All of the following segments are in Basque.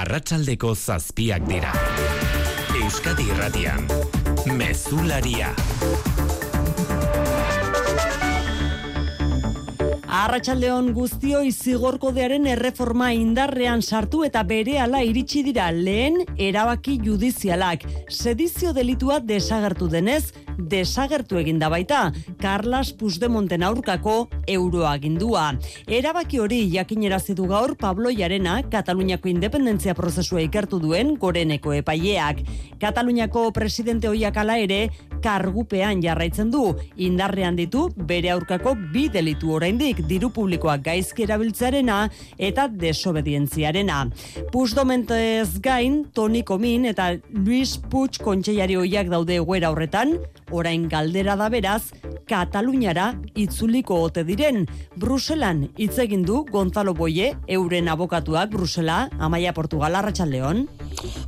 arratsaldeko zazpiak dira. Euskadi Irratian, Mezularia. Arratxaldeon guztioi zigorkodearen erreforma indarrean sartu eta berehala iritsi dira lehen erabaki judizialak. Sedizio delitua desagertu denez, desagertu eginda baita, Carlas Puigdemonten aurkako euroagindua. Erabaki hori jakinerazi du gaur Pablo Jarena, Kataluniako independentzia prozesua ikertu duen goreneko epaileak. Kataluniako presidente hoiak ala ere, kargupean jarraitzen du, indarrean ditu bere aurkako bi delitu oraindik diru publikoa gaizki erabiltzearena eta desobedientziarena. Puigdemontez gain, Toni Komin eta Luis Puig kontseilari hoiak daude egoera horretan, orain galdera da beraz, Kataluniara itzuliko ote diren. Bruselan hitz egin du Gonzalo Boye, euren abokatuak Brusela, Amaia Portugal Arratsaldeon.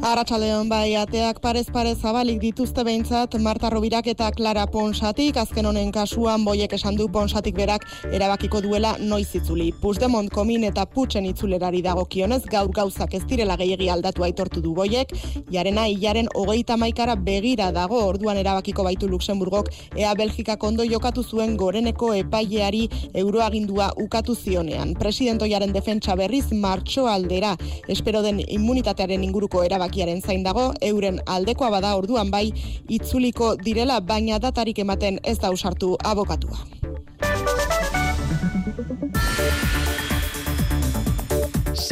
Arratsaldeon bai ateak parez parez zabalik dituzte behintzat Marta Robirak eta Clara Ponsatik azken honen kasuan boiek esan du Ponsatik berak erabakiko duela noiz itzuli. Puigdemont komin eta putxen itzulerari dagokionez gaur gauzak ez direla gehiegi aldatu aitortu du boiek, jarena hilaren hogeita maikara begira dago orduan erabakiko baitu Luxemburgok ea Belgika kondo jokatu zuen goreneko epaileari euroagindua ukatu zionean. Presidentoiaren defentsa berriz martxo aldera espero den immunitatearen inguruko erabakiaren zain dago, euren aldekoa bada orduan bai itzuliko direla baina datarik ematen ez da usartu abokatua.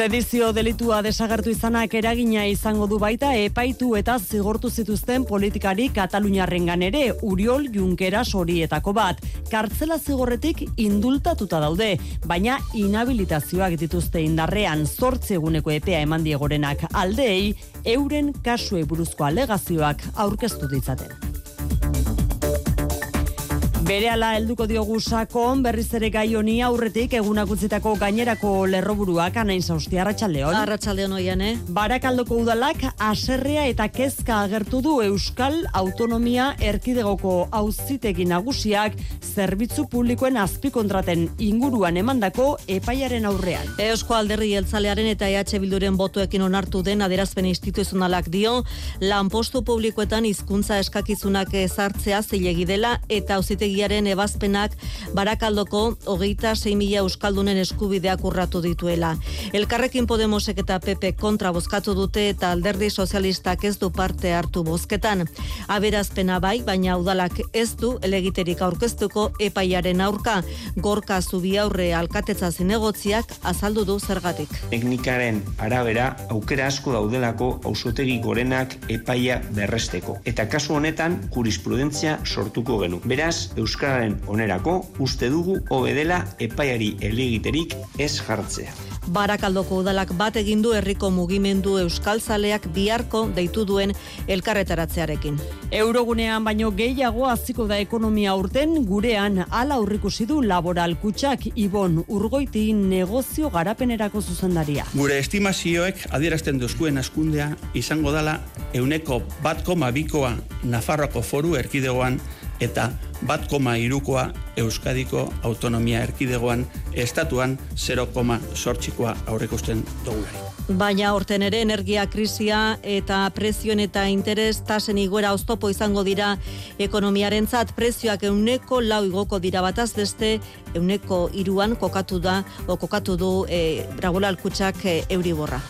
Sedizio delitua desagertu izanak eragina izango du baita epaitu eta zigortu zituzten politikari Kataluniarrengan ere Uriol Junqueras horietako bat. Kartzela zigorretik indultatuta daude, baina inhabilitazioak dituzte indarrean zortzi eguneko epea eman diegorenak aldeei euren kasue buruzko alegazioak aurkeztu ditzaten. Berehala helduko diogu sakon berriz ere gai honi aurretik egunak utzitako gainerako lerroburuak anain zauzti arratsaldeon. Arratsaldeon oian, eh? Barakaldoko udalak aserrea eta kezka agertu du Euskal Autonomia Erkidegoko auzitegi nagusiak zerbitzu publikoen azpikontraten inguruan emandako epaiaren aurrean. Eusko Alderri Jeltzalearen eta EH Bilduren botoekin onartu den adierazpen instituzionalak dio lanpostu publikoetan hizkuntza eskakizunak ezartzea zilegi dela eta auzitegi Legearen ebazpenak barakaldoko hogeita 6 mila euskaldunen eskubideak urratu dituela. Elkarrekin Podemosek eta PP kontra bozkatu dute eta alderdi sozialistak ez du parte hartu bozketan. Aberazpena bai, baina udalak ez du elegiterik aurkeztuko epaiaren aurka. Gorka zubi aurre alkatetza zinegotziak azaldu du zergatik. Teknikaren arabera aukera asko daudelako ausotegi gorenak epaia berresteko. Eta kasu honetan jurisprudentzia sortuko genu. Beraz, Euskararen onerako uste dugu hobedela epaiari elegiterik ez jartzea. Barakaldoko udalak bat egin du herriko mugimendu euskaltzaleak biharko deitu duen elkarretaratzearekin. Eurogunean baino gehiago hasiko da ekonomia urten gurean hala aurrikusi du laboral kutsak Ibon Urgoiti negozio garapenerako zuzendaria. Gure estimazioek adierazten duzkuen askundea izango dala euneko bat koma bikoa Nafarroko foru erkidegoan eta bat koma irukoa Euskadiko autonomia erkidegoan estatuan 0, sortxikoa aurrekusten dugulari. Baina orten ere energia krisia eta prezioen eta interes tasen iguera oztopo izango dira ekonomiaren zat prezioak euneko lau igoko dira bataz beste euneko iruan kokatu da o kokatu du e, ragulalkutsak e, euriborra.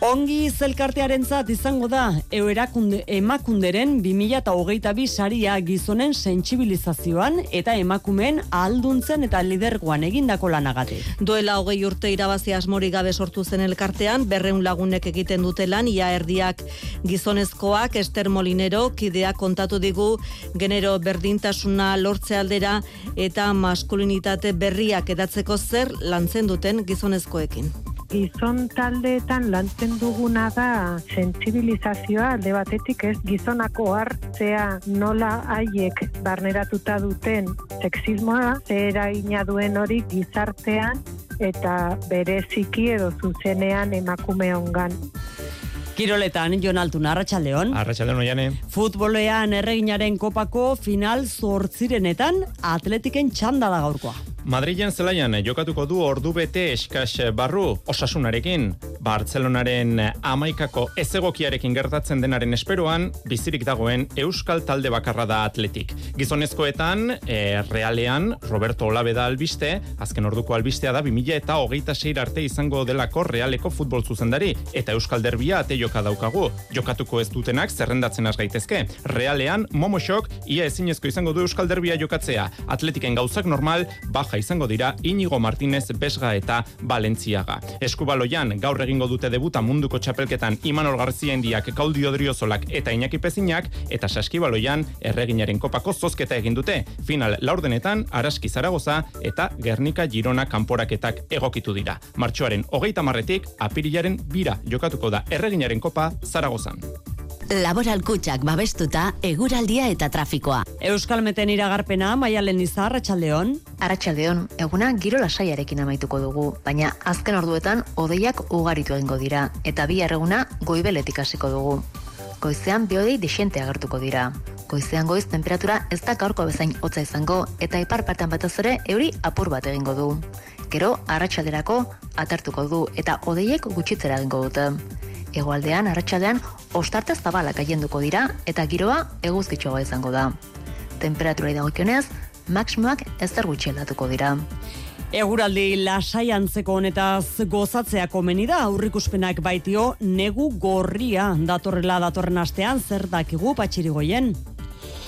Ongi zelkartearen zat izango da, eurakunde, emakunderen 2008 saria gizonen sentsibilizazioan eta emakumen alduntzen eta lidergoan egindako lanagate. Duela hogei urte irabazi asmori gabe sortu zen elkartean, berreun lagunek egiten dute lan, ia erdiak gizonezkoak, Ester Molinero, kideak kontatu digu, genero berdintasuna lortze aldera eta maskulinitate berriak edatzeko zer lantzen duten gizonezkoekin gizon taldeetan lantzen duguna da sentsibilizazioa alde batetik ez gizonako hartzea nola haiek barneratuta duten sexismoa zera duen hori gizartean eta bereziki edo zuzenean emakume ongan. Kiroletan, Jon Altuna, Arratxaldeon. Arratxaldeon, oiane. Futbolean erreginaren kopako final zortzirenetan atletiken txanda da gaurkoa. Madrilen zelaian jokatuko du ordu bete eskas barru osasunarekin. Bartzelonaren amaikako ezegokiarekin gertatzen denaren esperoan, bizirik dagoen Euskal talde bakarra da atletik. Gizonezkoetan, e, realean, Roberto Olabe da albiste, azken orduko albistea da 2000 eta hogeita seir arte izango delako realeko futbol zuzendari, eta Euskal Derbia ate joka daukagu. Jokatuko ez dutenak zerrendatzen az gaitezke. Realean, Momosok, ia ezinezko izango du Euskal Derbia jokatzea. Atletiken gauzak normal, baja izango dira Inigo Martinez, Besga eta Balentziaga. Eskubaloian, gaur egingo dute debuta munduko txapelketan Imanol Garzia Indiak, Kaudio Driozolak eta Iñaki Pezinak, eta Saskibaloian erreginaren kopako zozketa egin dute. Final laurdenetan, Araski Zaragoza eta Gernika Girona kanporaketak egokitu dira. Martxoaren hogeita marretik, apirilaren bira jokatuko da erreginaren kopa Zaragozan. Laboral kutsak babestuta, eguraldia eta trafikoa. Euskal Meten iragarpena, maialen izar, Arratxaldeon. Arratxaldeon, eguna giro lasaiarekin amaituko dugu, baina azken orduetan odeiak ugaritu egingo dira, eta bi erreguna goibeletik hasiko dugu. Goizean biodei desente agertuko dira. Goizean goiz temperatura ez da gaurko bezain hotza izango, eta ipar partan batez ere euri apur bat egingo du. Gero, arratsalderako atertuko du, eta odeiek gutxitzera egingo dute. Egoaldean, arratsaldean ostarte zabalak gaienduko dira eta giroa eguzkitxoa izango da. Temperatura dagokionez, maksimoak ez gutxi dira. Eguraldi lasai antzeko honetaz gozatzea komeni da aurrikuspenak baitio negu gorria datorrela datorren astean zer dakigu patxirigoien.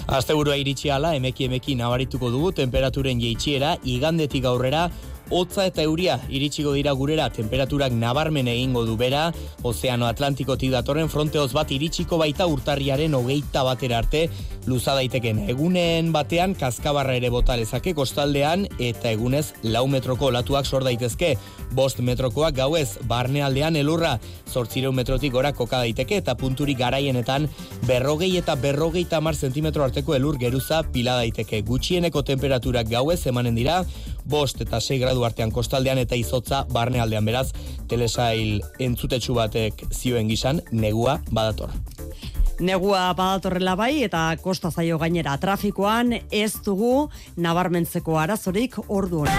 Asteburua iritsi ala, emeki emeki nabarituko dugu temperaturen jeitsiera igandetik aurrera hotza eta euria iritsiko dira gurera temperaturak nabarmen egingo du bera, Ozeano Atlantikotik datorren fronteoz bat iritsiko baita urtarriaren hogeita batera arte, luza daiteken egunen batean kaskabarra ere bota lezake kostaldean eta egunez lau metroko olatuak sor daitezke, bost metrokoak gauez barnealdean elurra, zortzireun metrotik gora koka daiteke eta punturik garaienetan berrogei eta berrogei tamar zentimetro arteko elur geruza pila daiteke. Gutxieneko temperaturak gauez emanen dira, bost eta sei gradu artean kostaldean eta izotza barnealdean beraz, telesail entzutetsu batek zioen gizan, negua badator. Negua badatorrela bai eta kosta zaio gainera trafikoan ez dugu nabarmentzeko arazorik ordu hori.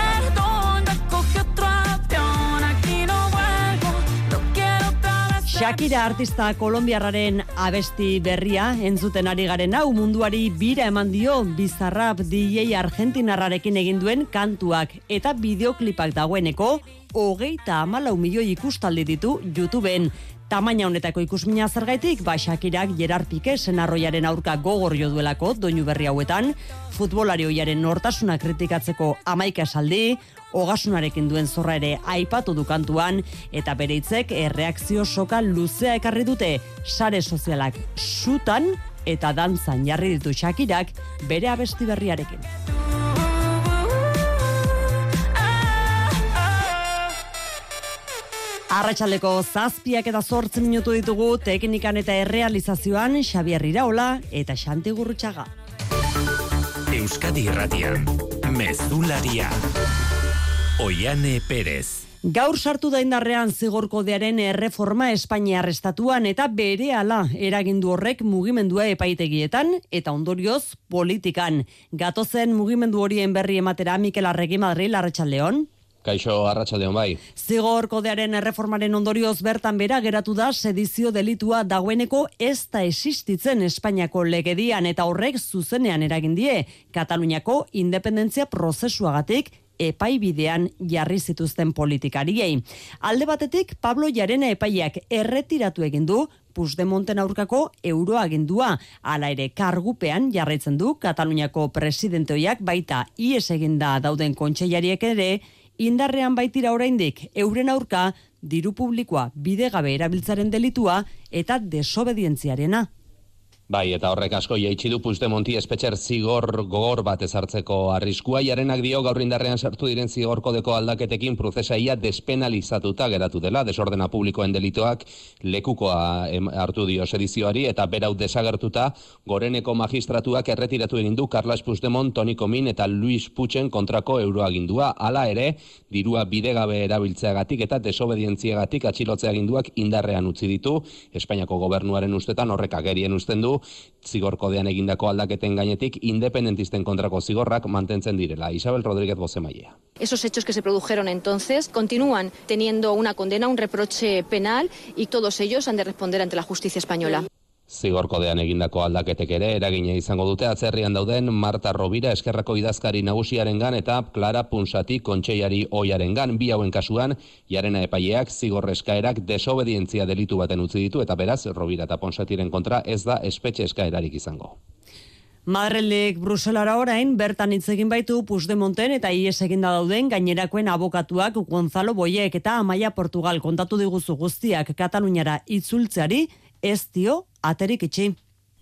Shakira artista kolombiarraren abesti berria entzuten ari garen hau munduari bira eman dio bizarrap DJ argentinarrarekin egin duen kantuak eta bideoklipak dagoeneko hogeita amalau milioi ikustaldi ditu YouTubeen. Tamaina honetako ikusmina zergaitik, ba Shakirak Gerard Pique senarroiaren aurka gogor jo duelako doinu berri hauetan, futbolari hoiaren nortasuna kritikatzeko amaika esaldi, ogasunarekin duen zorra ere aipatu du kantuan, eta bere hitzek erreakzio soka luzea ekarri dute sare sozialak sutan eta dantzan jarri ditu Shakirak bere abesti berriarekin. Arratxaleko zazpiak eta zortzen minutu ditugu teknikan eta errealizazioan Xabier Iraola eta Xanti Gurrutxaga. Euskadi Irratian, Mezularia, Oiane Perez. Gaur sartu da indarrean zigorkodearen erreforma Espainiar estatuan eta bere ala eragindu horrek mugimendua epaitegietan eta ondorioz politikan. Gatozen mugimendu horien berri ematera Mikel Arregi Madrid, Arratxaldeon. Kaixo arratsaldeon bai. Zigor kodearen erreformaren ondorioz bertan bera geratu da sedizio delitua dagoeneko ez da existitzen Espainiako legedian eta horrek zuzenean eragin die Kataluniako independentzia prozesuagatik epai bidean jarri zituzten politikariei. Alde batetik Pablo Jarena epaiak erretiratu egin du Puigdemonten aurkako euroagindua. Hala ere kargupean jarraitzen du Kataluniako presidenteoiak baita ies eginda dauden kontseilariek ere indarrean baitira oraindik euren aurka diru publikoa bidegabe erabiltzaren delitua eta desobedientziarena. Bai, eta horrek asko jaitsi du Puigdemonti espetxer zigor gogor bat ezartzeko arriskua. Jarenak dio gaur indarrean sartu diren zigor kodeko aldaketekin prozesaia despenalizatuta geratu dela, desordena publikoen delitoak lekukoa hartu dio sedizioari, eta berau desagertuta goreneko magistratuak erretiratu egin du Carlos Puigdemont, Toni Komin eta Luis Putzen kontrako euroagindua. Hala ere, dirua bidegabe erabiltzeagatik eta desobedientziagatik atxilotze aginduak indarrean utzi ditu. Espainiako gobernuaren ustetan horrek agerien usten du zigorkodean egindako aldaketen gainetik independentisten kontrako zigorrak mantentzen direla. Isabel Rodríguez Bosemaia. Esos hechos que se produjeron entonces continúan teniendo una condena, un reproche penal y todos ellos han de responder ante la justicia española. Zigorkodean egindako aldaketek ere eragina izango dute atzerrian dauden Marta Robira eskerrako idazkari nagusiarengan eta Clara Punsati kontseiari oiarengan bi hauen kasuan jarena epaileak zigorreskaerak desobedientzia delitu baten utzi ditu eta beraz Robira eta Punsatiren kontra ez da espetxe eskaerarik izango. Madrelek Bruselara orain bertan hitz egin baitu Puigdemonten eta IES eginda dauden gainerakoen abokatuak Gonzalo Boyek eta Amaia Portugal kontatu diguzu guztiak Kataluniara itzultzeari ez dio aterik itxi.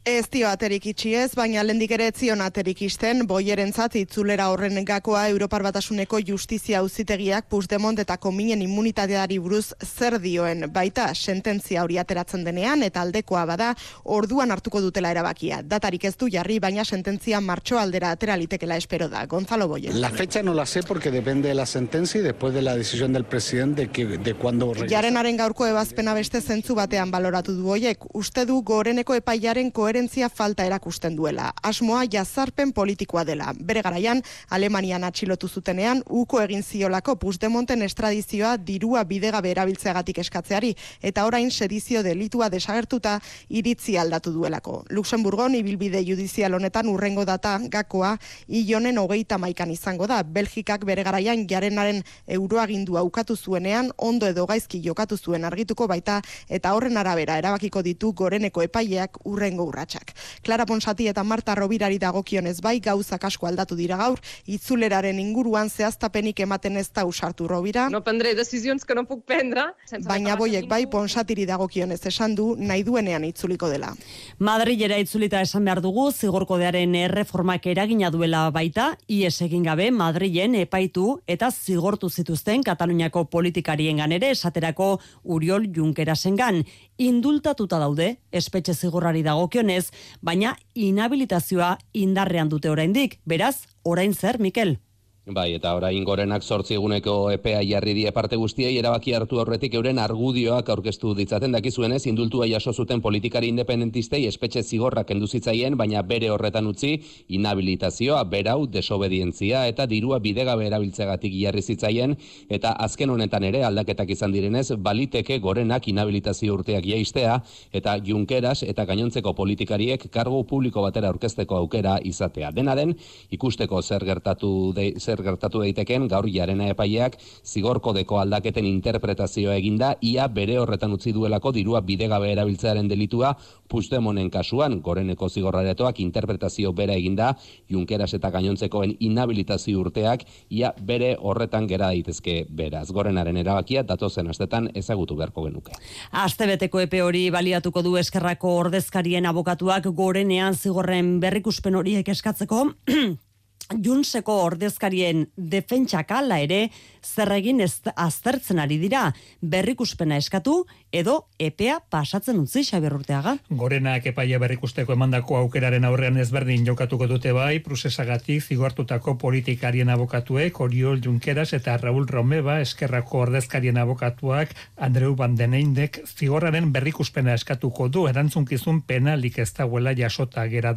Ez dio aterik itxi ez, baina lendik ere etzion aterik isten, boieren itzulera horren gakoa Europar Batasuneko justizia auzitegiak Puigdemont eta kominen immunitateari buruz zer dioen baita sententzia hori ateratzen denean eta aldekoa bada orduan hartuko dutela erabakia. Datarik ez du jarri, baina sententzia martxo aldera atera litekela espero da. Gonzalo Boyen. La fecha no la sé porque depende de la sentencia y después de la decisión del presidente de, que, de cuando Jarenaren gaurko ebazpena beste zentzu batean baloratu du boiek. Uste du goreneko epaiaren koherentzia falta erakusten duela. Asmoa jazarpen politikoa dela. Bere garaian, Alemanian atxilotu zutenean, uko egin ziolako Puigdemonten estradizioa dirua bidegabe erabiltzeagatik eskatzeari, eta orain sedizio delitua desagertuta iritzi aldatu duelako. Luxemburgon, ibilbide judizial honetan urrengo data gakoa, ionen hogeita maikan izango da. Belgikak bere garaian jarenaren euroagindua ukatu zuenean, ondo edo gaizki jokatu zuen argituko baita, eta horren arabera erabakiko ditu goreneko epaileak urrengo urra urratsak. Clara Ponsati eta Marta Robirari dagokionez bai gauzak asko aldatu dira gaur, itzuleraren inguruan zehaztapenik ematen ez da usartu Robira. No prendré decisions que no puc prendre. Baina boiek bai Ponsatiri dagokionez esan du nahi duenean itzuliko dela. Madrilera itzulita esan behar dugu zigorkodearen erreformak eragina duela baita, ies egin gabe Madrilen epaitu eta zigortu zituzten Kataluniako politikarien ganere esaterako Uriol Junkerasengan indultatuta daude espetxe zigorrari dagokionez baina inhabilitazioa indarrean dute oraindik. Beraz, orain zer, Mikel? Bai, eta orain gorenak sortzi eguneko EPA jarri die parte guztiei erabaki hartu horretik euren argudioak aurkeztu ditzaten dakizuenez indultua jaso zuten politikari independentistei espetxe zigorrak enduzitzaien, baina bere horretan utzi inhabilitazioa, berau, desobedientzia eta dirua bidegabe erabiltzegatik jarri zitzaien, eta azken honetan ere aldaketak izan direnez, baliteke gorenak inhabilitazio urteak jaistea, eta junkeras eta gainontzeko politikariek kargo publiko batera aurkezteko aukera izatea. Dena den, ikusteko zer gertatu de, zer gertatu daiteken gaur jarena epaileak zigorkodeko aldaketen interpretazioa eginda ia bere horretan utzi duelako dirua bidegabe erabiltzearen delitua Puigdemonen kasuan. Goreneko zigorraretoak interpretazio bera eginda Junkeras eta gainontzekoen inhabilitazio urteak ia bere horretan gera daitezke beraz. Gorenaren erabakia datozen astetan ezagutu beharko genuke. Astebeteko epe hori baliatuko du eskerrako ordezkarien abokatuak gorenean zigorren berrikuspen horiek eskatzeko Junseko ordezkarien defentsak ala ere zer egin ez aztertzen ari dira berrikuspena eskatu edo epea pasatzen utzi Xabier Urteaga. Gorenak epaia berrikusteko emandako aukeraren aurrean ezberdin jokatuko dute bai prozesagatik zigortutako politikarien abokatuek Oriol Junqueras eta Raúl Romeva eskerrako ordezkarien abokatuak Andreu Bandeneindek zigorraren berrikuspena eskatuko du erantzunkizun penalik ez dagoela jasota gera.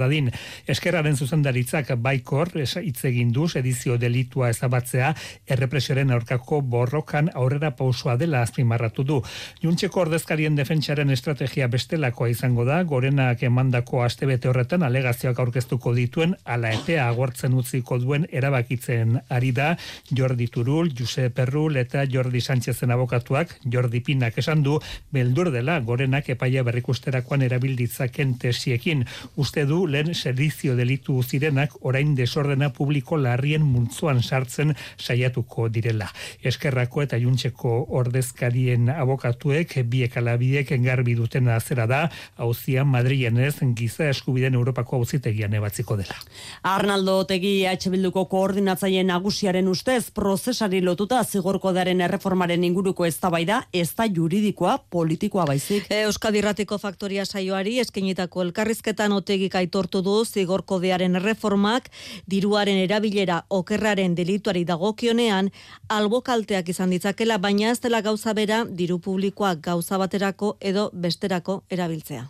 Eskerraren zuzendaritzak baikor hitz egin du edizio delitua ezabatzea errepresioaren aurkako borrokan aurrera pausua dela azpimarratu du. Juntzeko ordezkarien defentsaren estrategia bestelakoa izango da, gorenak emandako astebete horretan alegazioak aurkeztuko dituen ala epea agortzen utziko duen erabakitzen ari da Jordi Turul, Josep Perrul eta Jordi Sánchezen abokatuak Jordi Pinak esan du beldur dela gorenak epaia berrikusterakoan erabilditzaken tesiekin. Uste du lehen sedizio delitu zirenak orain desordena publiko larrien muntzuan sartzen saiatuko direla. Eskerrako eta juntzeko ordezkarien abokatuek biek alabiek engarbi duten azera da, hauzia Madrien ez giza eskubiden Europako hauzitegian ebatziko dela. Arnaldo Otegi H. Bilduko koordinatzaile nagusiaren ustez prozesari lotuta zigorko daren erreformaren inguruko eztabaida ez da juridikoa politikoa baizik. Euskadi Ratiko Faktoria saioari eskenitako elkarrizketan Otegik aitortu du zigorkodearen erreformak dirua diruaren erabilera okerraren delituari dagokionean albokalteak izan ditzakela baina ez dela gauza bera diru publikoa gauza baterako edo besterako erabiltzea.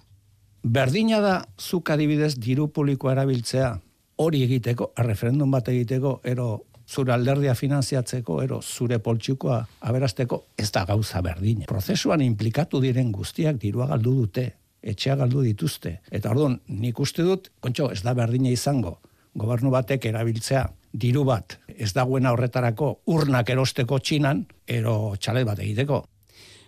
Berdina da, zuk adibidez, diru publikoa erabiltzea, hori egiteko, referendum bat egiteko, ero zure alderdia finanziatzeko, ero zure poltsukoa aberasteko, ez da gauza berdina. Prozesuan implikatu diren guztiak dirua galdu dute, etxea galdu dituzte. Eta orduan, nik uste dut, kontxo, ez da berdina izango, gobernu batek erabiltzea, diru bat, ez dagoena horretarako urnak erosteko txinan, ero txalet bat egiteko.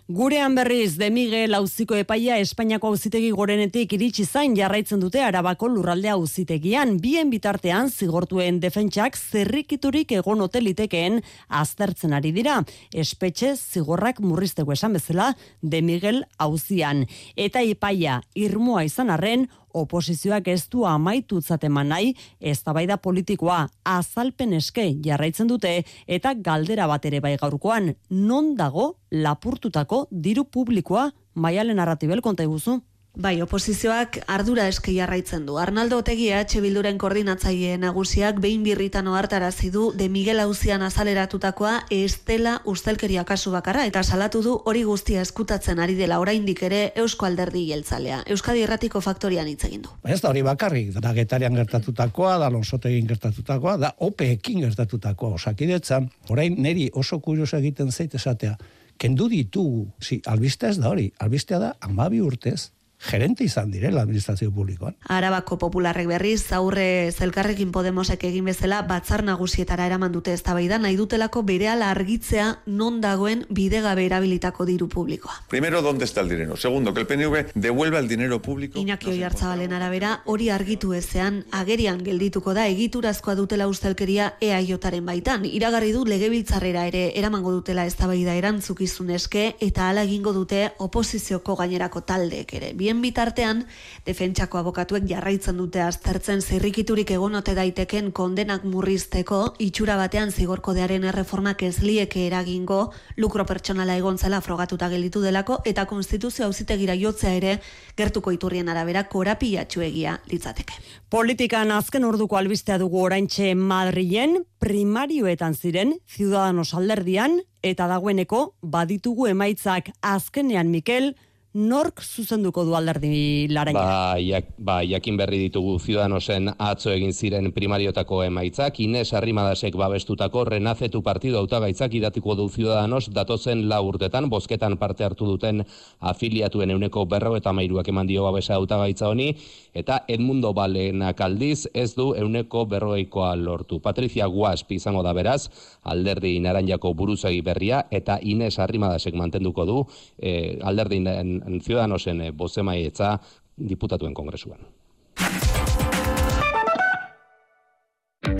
Gurean berriz, de Miguel auziko epaia Espainiako auzitegi gorenetik iritsi zain jarraitzen dute arabako lurraldea auzitegian. Bien bitartean zigortuen defentsak zerrikiturik egon hotelitekeen aztertzen ari dira. Espetxe zigorrak murrizteko esan bezala de Miguel auzian. Eta epaia irmoa izan arren, oposizioak ez du amaitu zateman nahi, ez da politikoa azalpen eske jarraitzen dute eta galdera bat ere bai gaurkoan, non dago lapurtutako diru publikoa maialen narratibel konta iguzu? Bai, oposizioak ardura eske jarraitzen du. Arnaldo Otegi EH Bilduren koordinatzaile nagusiak behin birritan ohartarazi du de Miguel Auzian azaleratutakoa estela ustelkeria kasu bakarra eta salatu du hori guztia eskutatzen ari dela oraindik ere Eusko Alderdi Jeltzalea. Euskadi Erratiko Faktorian hitz egin du. Ez da hori bakarrik, da getarian gertatutakoa, da Lonsotegin gertatutakoa, da OPEekin gertatutakoa osakidetzan. Orain neri oso kurioso egiten zait esatea. Kendu ditugu, si, albiste ez da hori, albistea da, amabi urtez, gerente izan direla administrazio publikoan. Arabako popularrek berriz, aurre zelkarrekin Podemosek egin bezala, batzar nagusietara eraman dute ez nahi dutelako bere argitzea non dagoen bidegabe erabilitako diru publikoa. Primero, ¿dónde está el dinero? Segundo, que el PNV devuelva el dinero público. Iñaki Oiartzabalen arabera, hori argitu ezean, agerian geldituko da egiturazkoa dutela ustelkeria EAIotaren baitan. Iragarri du legebiltzarrera ere eramango dutela ez erantzukizun eske eta ala egingo dute oposizioko gainerako taldeek ere bien bitartean, defentsako abokatuek jarraitzen dute aztertzen zirrikiturik egonote daiteken kondenak murrizteko, itxura batean zigorkodearen erreformak ez lieke eragingo, lukro pertsonala egontzela frogatuta gelitu delako, eta konstituzio auzitegira jotzea ere, gertuko iturrien arabera korapiatxu egia litzateke. Politikan azken orduko albistea dugu oraintxe Madrilen, primarioetan ziren, Ciudadanos alderdian, eta dagoeneko baditugu emaitzak azkenean Mikel, nork zuzenduko du alderdi laraina? Ba, jak, ba, jakin berri ditugu Ciudadanosen atzo egin ziren primariotako emaitzak, Ines Arrimadasek babestutako renazetu partido autagaitzak idatiko du Ciudadanos datozen la urtetan, bosketan parte hartu duten afiliatuen euneko berro eta mairuak eman dio babesa autagaitza honi, eta Edmundo Balenak aldiz ez du euneko berroeikoa lortu. Patricia Guasp izango da beraz, alderdi naranjako buruzagi berria, eta Ines Arrimadasek mantenduko du eh, alderdi Ciudadanosen eh, bozemaietza diputatuen kongresuan.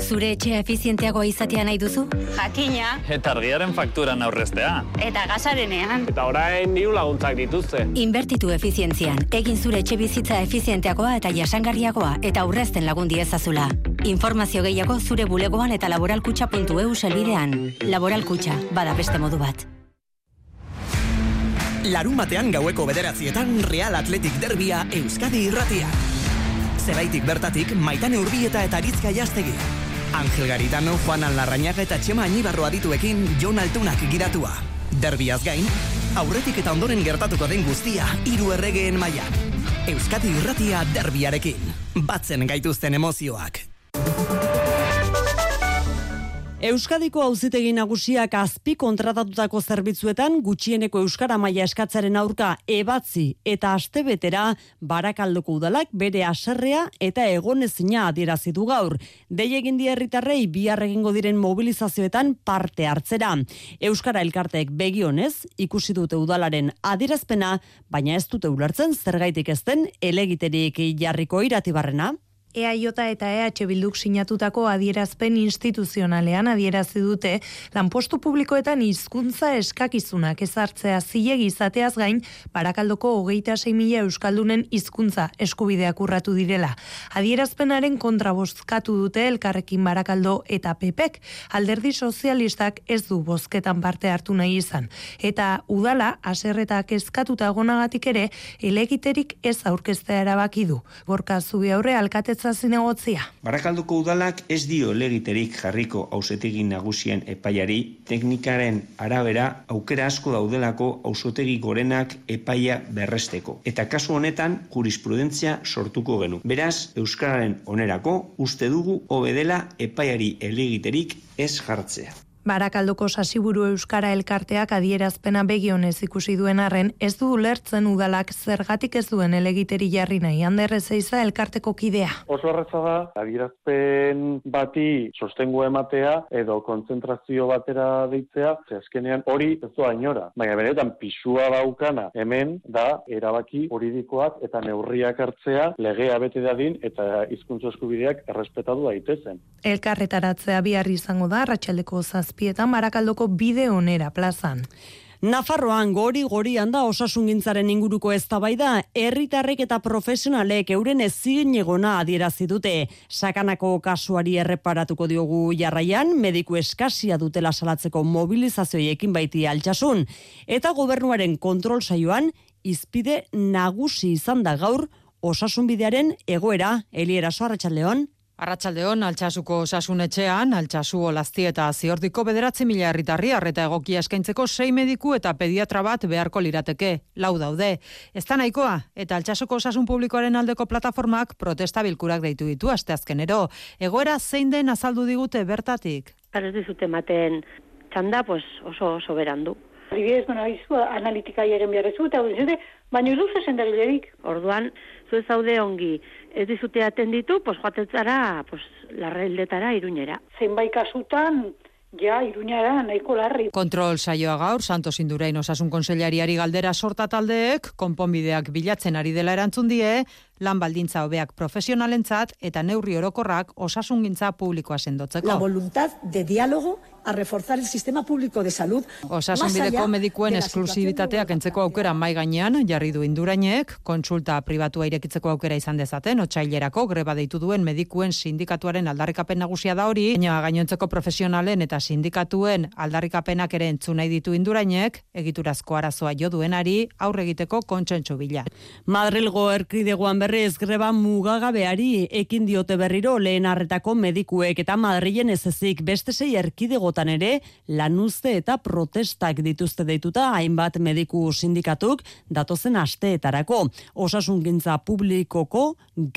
Zure etxea efizienteagoa izatea nahi duzu? Jakina. Eta argiaren fakturan aurreztea. Eta gasarenean. Eta orain diru laguntzak dituzte. Inbertitu efizientzian. Egin zure etxe bizitza efizienteagoa eta jasangarriagoa eta aurrezten lagundi ezazula. Informazio gehiago zure bulegoan eta laboralkutxa.eu selbidean. Laboralkutxa, bada beste modu bat larun batean gaueko bederatzietan Real Athletic Derbia Euskadi irratia. Zeraitik bertatik, maitane urbieta eta arizka jastegi. Angel Garitano, Juan Alnarrañaga eta Txema Añibarro adituekin Jon Altunak giratua. Derbiaz gain, aurretik eta ondoren gertatuko den guztia, hiru erregeen maila. Euskadi irratia derbiarekin. Batzen gaituzten emozioak. Euskadiko auzitegi nagusiak azpi kontratatutako zerbitzuetan gutxieneko euskara maila eskatzaren aurka ebatzi eta astebetera barakaldoko udalak bere aserrea eta egonezina adierazi du gaur. Dei egin die herritarrei bihar egingo diren mobilizazioetan parte hartzera. Euskara elkarteek begionez ikusi dute udalaren adierazpena, baina ez dute ulertzen zergaitik ezten elegiterik jarriko iratibarrena. EAJ eta EH Bilduk sinatutako adierazpen instituzionalean adierazi dute lanpostu publikoetan hizkuntza eskakizunak ezartzea zilegi izateaz gain barakaldoko hogeita mila euskaldunen hizkuntza eskubideak urratu direla. Adierazpenaren kontrabozkatu dute elkarrekin barakaldo eta pepek alderdi sozialistak ez du bozketan parte hartu nahi izan. Eta udala aserretak eskatuta gonagatik ere elegiterik ez aurkeztea erabaki du. Gorka zubi aurre alkatetza hitza zinegotzia. Barakaldoko udalak ez dio legiterik jarriko ausetegi nagusien epaiari teknikaren arabera aukera asko daudelako ausotegi gorenak epaia berresteko. Eta kasu honetan jurisprudentzia sortuko genu. Beraz, Euskararen onerako uste dugu hobedela epaiari elegiterik ez jartzea. Barakaldoko sasiburu euskara elkarteak adierazpena begionez ikusi duen arren, ez du ulertzen udalak zergatik ez duen elegiteri jarri nahi handerrez eiza elkarteko kidea. Oso arretza da, adierazpen bati sostengu ematea edo kontzentrazio batera deitzea, ze azkenean hori ez doa inora. Baina benetan pisua daukana hemen da erabaki juridikoak eta neurriak hartzea legea bete dadin eta hizkuntza eskubideak errespetatu daitezen. Elkarretaratzea bihar izango da, ratxaldeko zazpietan barakaldoko bide onera plazan. Nafarroan gori gorian da osasungintzaren inguruko eztabaida herritarrek eta profesionalek euren ezin egona adierazi dute. Sakanako kasuari erreparatuko diogu jarraian, mediku eskasia dutela salatzeko mobilizazioiekin baiti altxasun. Eta gobernuaren kontrol saioan, izpide nagusi izan da gaur osasunbidearen egoera, Eliera Soarratxaldeon. Arratxaldeon, altxasuko osasunetxean, altxasu olazti eta ziordiko bederatzi mila herritarri arreta egokia eskaintzeko sei mediku eta pediatra bat beharko lirateke, lau daude. Ez da nahikoa, eta altxasuko osasun publikoaren aldeko plataformak protesta bilkurak deitu ditu asteazkenero. Egoera zein den azaldu digute bertatik? Ez dizute maten txanda, pues oso, oso berandu. Adibidez, bueno, izu, analitika egin behar ez eta baina ilu zezen Orduan, zu ez zaude ongi, ez dizute atenditu, pues joatetzara, pues, larraildetara iruñera. Zenbait kasutan, ja, iruñara nahiko larri. Kontrol saioa gaur, Santos Indurain osasun konseliariari galdera sorta taldeek, konponbideak bilatzen ari dela erantzun die, lan baldintza hobeak profesionalentzat eta neurri orokorrak osasungintza publikoa sendotzeko. La voluntad de diálogo a reforzar el sistema público de salud. Osasunbideko medikuen esklusibitateak entzeko aukera mai gainean jarri du indurainek, kontsulta pribatua irekitzeko aukera izan dezaten, otsailerako greba deitu duen medikuen sindikatuaren aldarrikapen nagusia da hori, baina gainontzeko profesionalen eta sindikatuen aldarrikapenak ere entzun nahi ditu indurainek, egiturazko arazoa jo duenari aurre egiteko kontsentsu bila. Madrilgo erkidegoan berriz greba mugagabeari ekin diote berriro lehen arretako medikuek eta Madrilen ez ezik beste sei erkidegotan ere lanuzte eta protestak dituzte deituta hainbat mediku sindikatuk datozen asteetarako osasungintza publikoko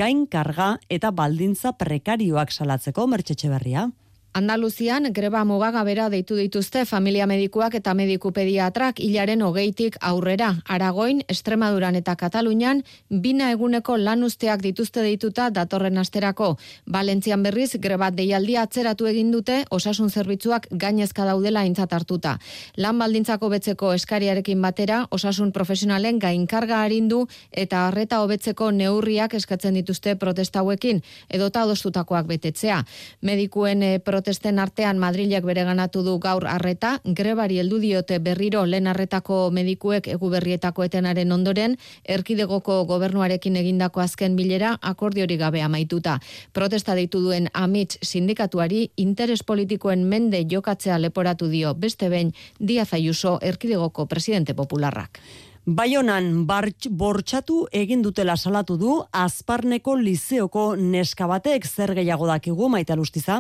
gain karga eta baldintza prekarioak salatzeko mertxetxe berria. Andaluzian greba mugagabera deitu dituzte familia medikuak eta mediku pediatrak hilaren hogeitik aurrera. Aragoin, Estremaduran eta Katalunian bina eguneko lan usteak dituzte deituta datorren asterako. Balentzian berriz greba deialdia atzeratu egin dute osasun zerbitzuak gainezka daudela aintzat hartuta. Lan baldintzako betzeko eskariarekin batera osasun profesionalen gainkarga harindu eta harreta hobetzeko neurriak eskatzen dituzte protestauekin edota adostutakoak betetzea. Medikuen eh, protesten artean Madrilek bereganatu du gaur arreta, grebari heldu diote berriro lehen arretako medikuek egu berrietako etenaren ondoren, erkidegoko gobernuarekin egindako azken bilera akordiori gabe amaituta. Protesta ditu duen amits sindikatuari interes politikoen mende jokatzea leporatu dio beste behin Diaz Ayuso erkidegoko presidente popularrak. Baionan bortxatu egin dutela salatu du Azparneko lizeoko neskabatek zer gehiago dakigu maita lustiza?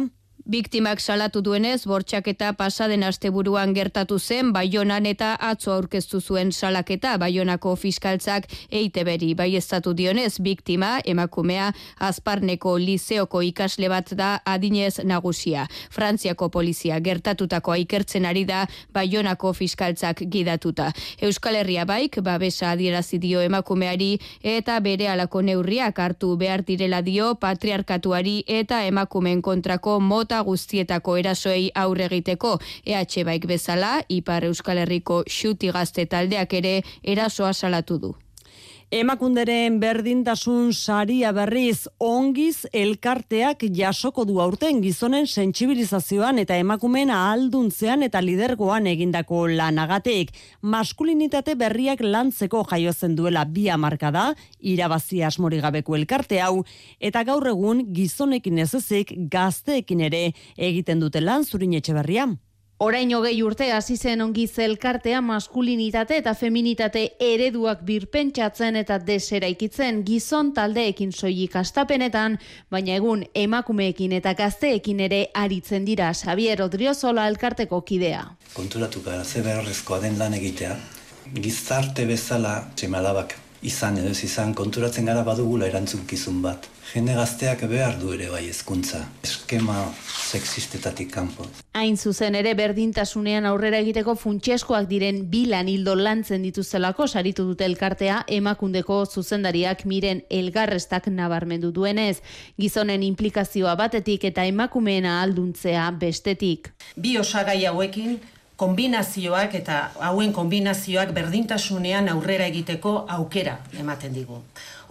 Biktimak salatu duenez, bortxaketa pasaden asteburuan gertatu zen, baionan eta atzo aurkeztu zuen salaketa, baionako fiskaltzak eite beri. Bai dionez, biktima, emakumea, azparneko lizeoko ikasle bat da adinez nagusia. Frantziako polizia gertatutako ikertzen ari da, baionako fiskaltzak gidatuta. Euskal Herria baik, babesa adierazi dio emakumeari, eta bere alako neurriak hartu behar direla dio patriarkatuari eta emakumeen kontrako mota guztietako erasoei aurre egiteko EH baik bezala Ipar Euskal Herriko xuti gazte taldeak ere erasoa salatu du. Emakunderen berdintasun saria berriz ongiz elkarteak jasoko du aurten gizonen sentsibilizazioan eta emakumeen ahalduntzean eta lidergoan egindako lanagatek. Maskulinitate berriak lantzeko jaiozen duela bi marka da, irabazi asmorigabeko elkarte hau, eta gaur egun gizonekin ez ezik gazteekin ere egiten dute lan zurin etxe berrian. Orain hogei urte hasi zen ongi zelkartea maskulinitate eta feminitate ereduak birpentsatzen eta deseraikitzen gizon taldeekin soilik astapenetan, baina egun emakumeekin eta gazteekin ere aritzen dira Xavier Odriozola elkarteko kidea. Konturatu gara ze beharrezkoa den lan egitea, gizarte bezala semalabak izan edo izan konturatzen gara badugula erantzunkizun bat. Jende gazteak behar du ere bai hezkuntza. Eskema sexistetatik kanpo. Hain zuzen ere berdintasunean aurrera egiteko funtsezkoak diren bilan hildo lantzen dituztelako saritu dute elkartea emakundeko zuzendariak miren elgarrestak nabarmendu duenez. Gizonen implikazioa batetik eta emakumeena alduntzea bestetik. Bi osagai hauekin kombinazioak eta hauen kombinazioak berdintasunean aurrera egiteko aukera ematen digu.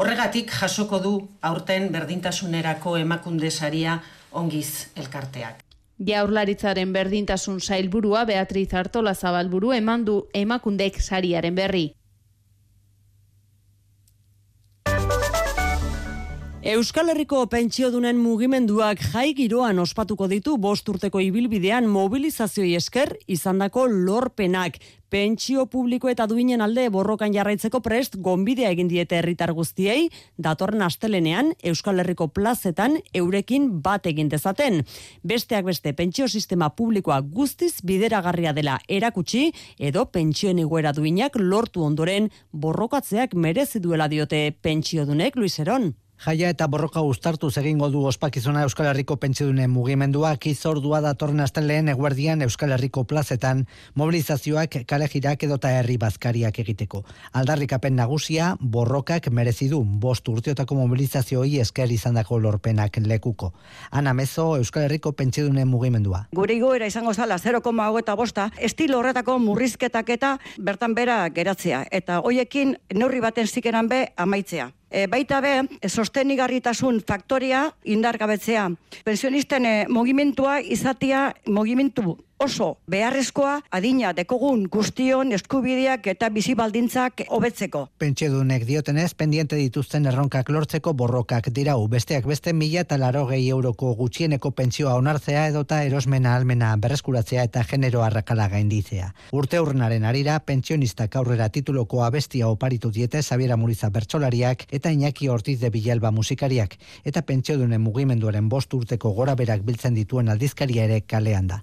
Horregatik jasoko du aurten berdintasunerako emakunde saria ongiz elkarteak. Jaurlaritzaren berdintasun sailburua Beatriz Artola Zabalburu emandu emakundek sariaren berri. Euskal Herriko pentsiodunen mugimenduak jai giroan ospatuko ditu bost urteko ibilbidean mobilizazioi esker izandako lorpenak. Pentsio publiko eta duinen alde borrokan jarraitzeko prest gonbidea egin diete herritar guztiei, datorren astelenean Euskal Herriko plazetan eurekin bat egin dezaten. Besteak beste pentsio sistema publikoa guztiz bideragarria dela erakutsi edo pentsioen iguera duinak lortu ondoren borrokatzeak merezi duela diote pentsiodunek Luiseron. Jaia eta borroka ustartu egingo du ospakizuna Euskal Herriko pentsidune mugimendua kizordua datorren asten lehen eguerdian Euskal Herriko plazetan mobilizazioak kalejirak edota herri bazkariak egiteko. Aldarrikapen nagusia borrokak merezi du bost urteotako mobilizazioi esker izandako lorpenak lekuko. Ana Mezo Euskal Herriko pentsidune mugimendua. Gure igoera izango zala 0,5 eta bosta, estilo horretako murrizketak eta bertan bera geratzea. Eta hoiekin neurri baten zikeran be amaitzea. E, baita be, sostenigarritasun faktoria indargabetzea. Pensionisten e, mugimentua izatea mugimentu oso beharrezkoa adina dekogun guztion eskubideak eta bizi baldintzak hobetzeko. Pentsedunek diotenez, pendiente dituzten erronkak lortzeko borrokak dirau. Besteak beste mila eta laro gehi euroko gutxieneko pentsioa onartzea edota erosmena almena berreskuratzea eta genero arrakala gaindizea. Urte urrenaren arira, pentsionistak aurrera tituloko abestia oparitu diete Xabiera Muriza Bertsolariak eta Iñaki Ortiz de Villalba musikariak eta pentsiodunen mugimenduaren bost urteko gora berak biltzen dituen aldizkaria ere kalean da.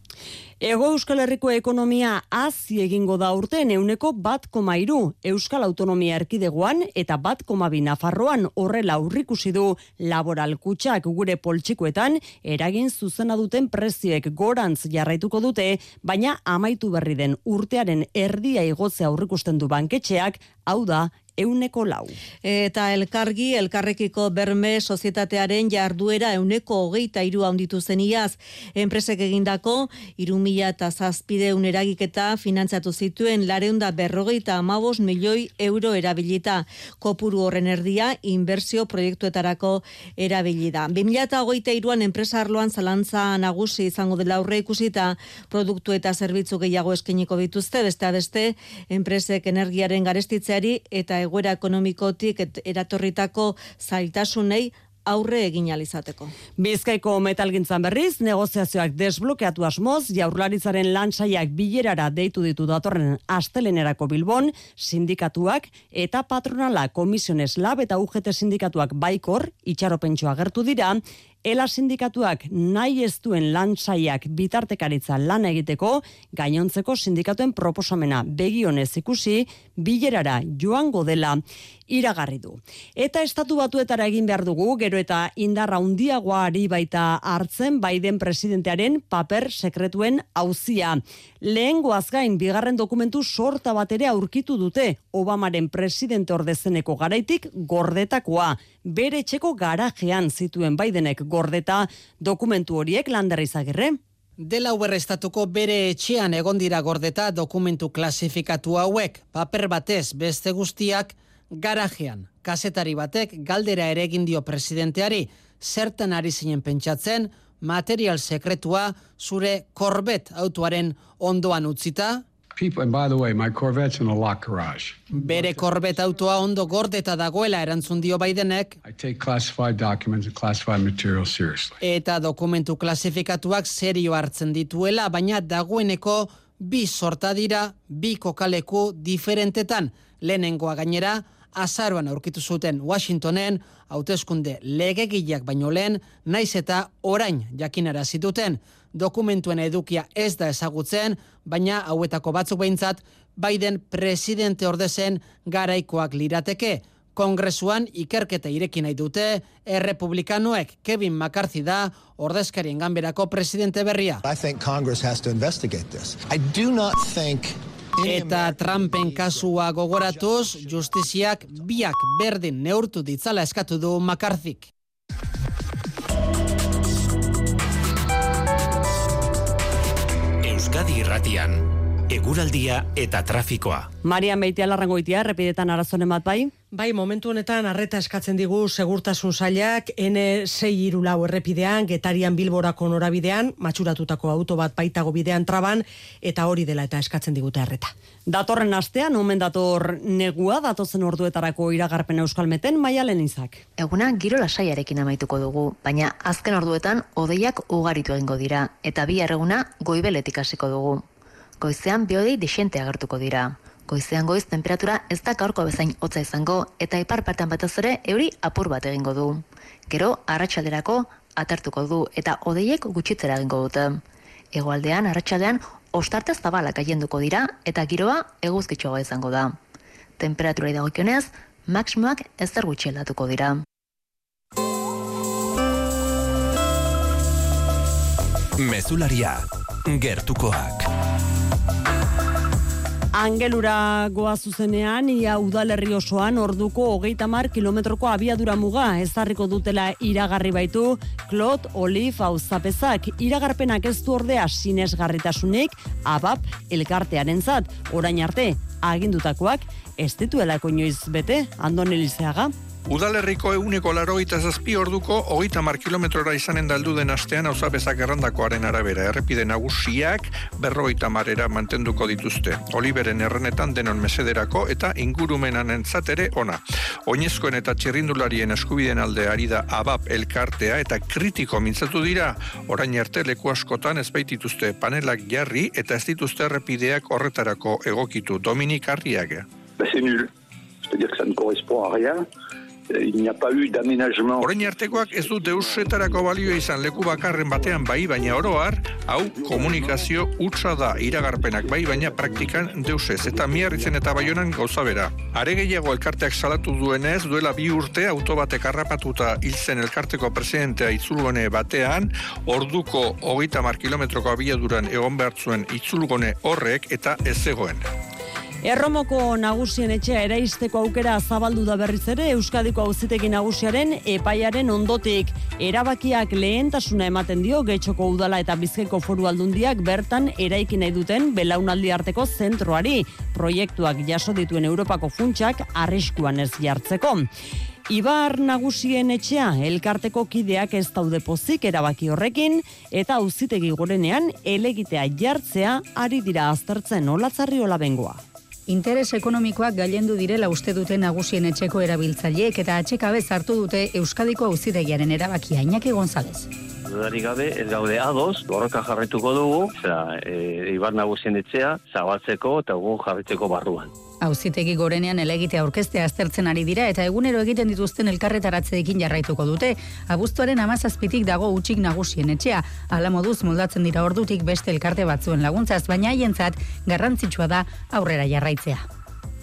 Ego Euskal Herriko ekonomia hazi egingo da urten euneko bat koma iru Euskal Autonomia Erkidegoan eta bat koma Nafarroan horrela aurrikusi du laboral kutsak gure poltsikoetan eragin zuzena duten prezioek gorantz jarraituko dute, baina amaitu berri den urtearen erdia igotzea aurrikusten du banketxeak, hau da euneko lau. Eta elkargi, elkarrekiko berme sozietatearen jarduera euneko hogeita iru handitu zeniaz. Enpresek egindako, iru mila eta zazpide uneragiketa finantzatu zituen lareunda berrogeita amabos milioi euro erabilita. Kopuru horren erdia, inbertsio proiektuetarako erabilida. 2000 eta hogeita iruan enpresa arloan zalantza nagusi izango dela aurre ikusita produktu eta zerbitzu gehiago eskeniko bituzte, beste beste enpresek energiaren garestitzeari eta egoera ekonomikotik eratorritako zailtasunei aurre egin alizateko. Bizkaiko metalgintzan berriz, negoziazioak desblokeatu asmoz, jaurlaritzaren lantzaiak bilerara deitu ditu datorren astelenerako bilbon, sindikatuak eta patronala komisiones lab eta UGT sindikatuak baikor, itxaropentsoa gertu dira, Ela sindikatuak nahi ez duen lantzaiak bitartekaritza lan egiteko, gainontzeko sindikatuen proposamena begionez ikusi, bilerara joango dela iragarri du. Eta estatu batuetara egin behar dugu, gero eta indarra undiagoa ari baita hartzen Biden presidentearen paper sekretuen hauzia. Lehen goazgain, bigarren dokumentu sorta bat ere aurkitu dute Obamaren presidente ordezeneko garaitik gordetakoa. Bere txeko garajean zituen Bidenek gordeta dokumentu horiek landarrizagirre. Dela estatuko bere etxean egon dira gordeta dokumentu klasifikatu hauek, paper batez beste guztiak garajean. Kasetari batek galdera ere egin dio presidenteari, zertan ari zinen pentsatzen, material sekretua zure korbet autoaren ondoan utzita, People, and by the way, my Corvette's in a lock garage. Bere korbet autoa ondo gordeta dagoela erantzun dio Bidenek. I take classified documents and classified material seriously. Eta dokumentu klasifikatuak serio hartzen dituela, baina dagoeneko bi sorta dira, bi kokaleku diferentetan. Lehenengoa gainera, azaroan aurkitu zuten Washingtonen, hauteskunde legegileak baino lehen, naiz eta orain jakinara zituten dokumentuen edukia ez da ezagutzen, baina hauetako batzuk behintzat, Biden presidente ordezen garaikoak lirateke. Kongresuan ikerketa ireki nahi dute, errepublikanoek Kevin McCarthy da, ordezkarien ganberako presidente berria. I think Congress has to investigate this. I do not think Eta Trumpen kasua gogoratuz, justiziak biak berdin neurtu ditzala eskatu du McCarthyk. Euskadi Irratian, eguraldia eta trafikoa. Marian Beitia larrangoitia, repidetan arazonen bat bai? Bai, momentu honetan arreta eskatzen digu segurtasun sailak N6 irulau errepidean, getarian bilborako norabidean, matxuratutako auto bat baitago bidean traban, eta hori dela eta eskatzen digute arreta. Datorren astean, omen dator negua, datozen orduetarako iragarpen euskalmeten, maia izak. Eguna giro lasaiarekin amaituko dugu, baina azken orduetan odeiak ugaritu egingo dira, eta bi eguna goibeletik hasiko dugu. Goizean biodei desente agertuko dira. Goizean goiz temperatura ez da gaurko bezain hotza izango eta ipar partean batez ere euri apur bat egingo du. Gero arratsalderako atertuko du eta odeiek gutxitzera egingo dute. Hegoaldean arratsaldean ostarte zabalak gaienduko dira eta giroa eguzkitxoa izango da. Temperatura dagokionez, maksimoak ez zer gutxi aldatuko dira. Mezularia, gertukoak. Angelura goa zuzenean, ia udalerri osoan orduko hogeita mar kilometroko abiadura muga ezarriko dutela iragarri baitu, Klot, Olif, Auzapezak, iragarpenak ez du ordea sinesgarritasunik, abap, elkartearen zat, orain arte, agindutakoak, ez dituelako inoiz bete, andon elizeaga. Udalerriko eguneko larogeita zazpi orduko hogeita mar kilometrora izanen daldu den astean hauza bezak errandakoaren arabera. Errepide nagusiak berrogeita marera mantenduko dituzte. Oliberen errenetan denon mesederako eta ingurumenan entzatere ona. Oinezkoen eta txirrindularien eskubiden alde ari da abap elkartea eta kritiko mintzatu dira. Orain arte leku askotan ez baitituzte panelak jarri eta ez dituzte errepideak horretarako egokitu. Dominik Arriaga. C'est nul. C'est-à-dire que ça ne correspond à rien. Il n'y a pas eu d'aménagement. Orain artekoak ez du deusetarako balio izan leku bakarren batean bai, baina oroar, hau komunikazio utza da iragarpenak bai, baina praktikan deusez, eta miarritzen eta baionan gauza bera. Are gehiago elkarteak salatu duenez, duela bi urte autobatek harrapatuta hilzen elkarteko presidentea itzulgone batean, orduko hogeita mar kilometroko abiaduran egon behartzuen itzulgone horrek eta ez zegoen. Erromoko nagusien etxea eraisteko aukera zabaldu da berriz ere Euskadiko auzitegi nagusiaren epaiaren ondotik erabakiak lehentasuna ematen dio Getxoko udala eta Bizkaiko Foru Aldundiak bertan eraiki nahi duten belaunaldi arteko zentroari proiektuak jaso dituen Europako funtsak arriskuan ez jartzeko. Ibar nagusien etxea elkarteko kideak ez daude pozik erabaki horrekin eta auzitegi gorenean elegitea jartzea ari dira aztertzen olatzarri olabengoa. Interes ekonomikoak gailendu direla uste dute nagusien etxeko erabiltzaileek eta atxekabe hartu dute Euskadiko auzitegiaren erabakia Iñaki González. Dudari gabe, ez gaude ados, borroka jarretuko dugu, zera, e, Ibar nagusien etxea, zabaltzeko eta gu jarretzeko barruan. Auzitegi gorenean elegite aurkeztea aztertzen ari dira eta egunero egiten dituzten elkarretaratzeekin jarraituko dute. Abuztuaren amazazpitik dago utxik nagusien etxea. Ala moduz moldatzen dira ordutik beste elkarte batzuen laguntzaz, baina haientzat garrantzitsua da aurrera jarraitzea.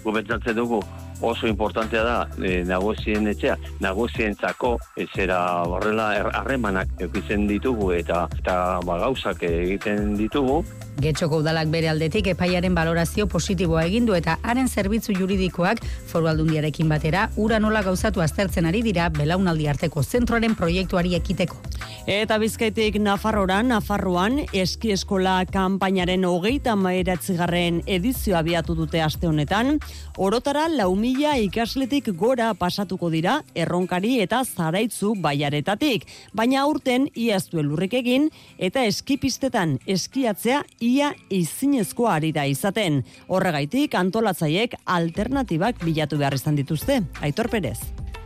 Gubentzatzen dugu oso importantea da e, nagusien etxea, nagusien zako ezera horrela harremanak eukitzen ditugu eta eta ba, gauzak egiten ditugu, Getxoko udalak bere aldetik epaiaren balorazio positiboa egin du eta haren zerbitzu juridikoak foru aldundiarekin batera ura nola gauzatu aztertzen ari dira belaunaldi arteko zentroaren proiektuari ekiteko. Eta bizkaitik Nafarroran, Nafarroan, eski eskola kanpainaren hogeita maeratzigarren edizioa biatu dute aste honetan, orotara lau mila ikasletik gora pasatuko dira erronkari eta zaraitzu baiaretatik, baina aurten iaztu elurrik egin eta eskipistetan eskiatzea ia izinezkoa ari da izaten. Horregaitik antolatzaiek alternatibak bilatu behar izan dituzte. Aitor Perez.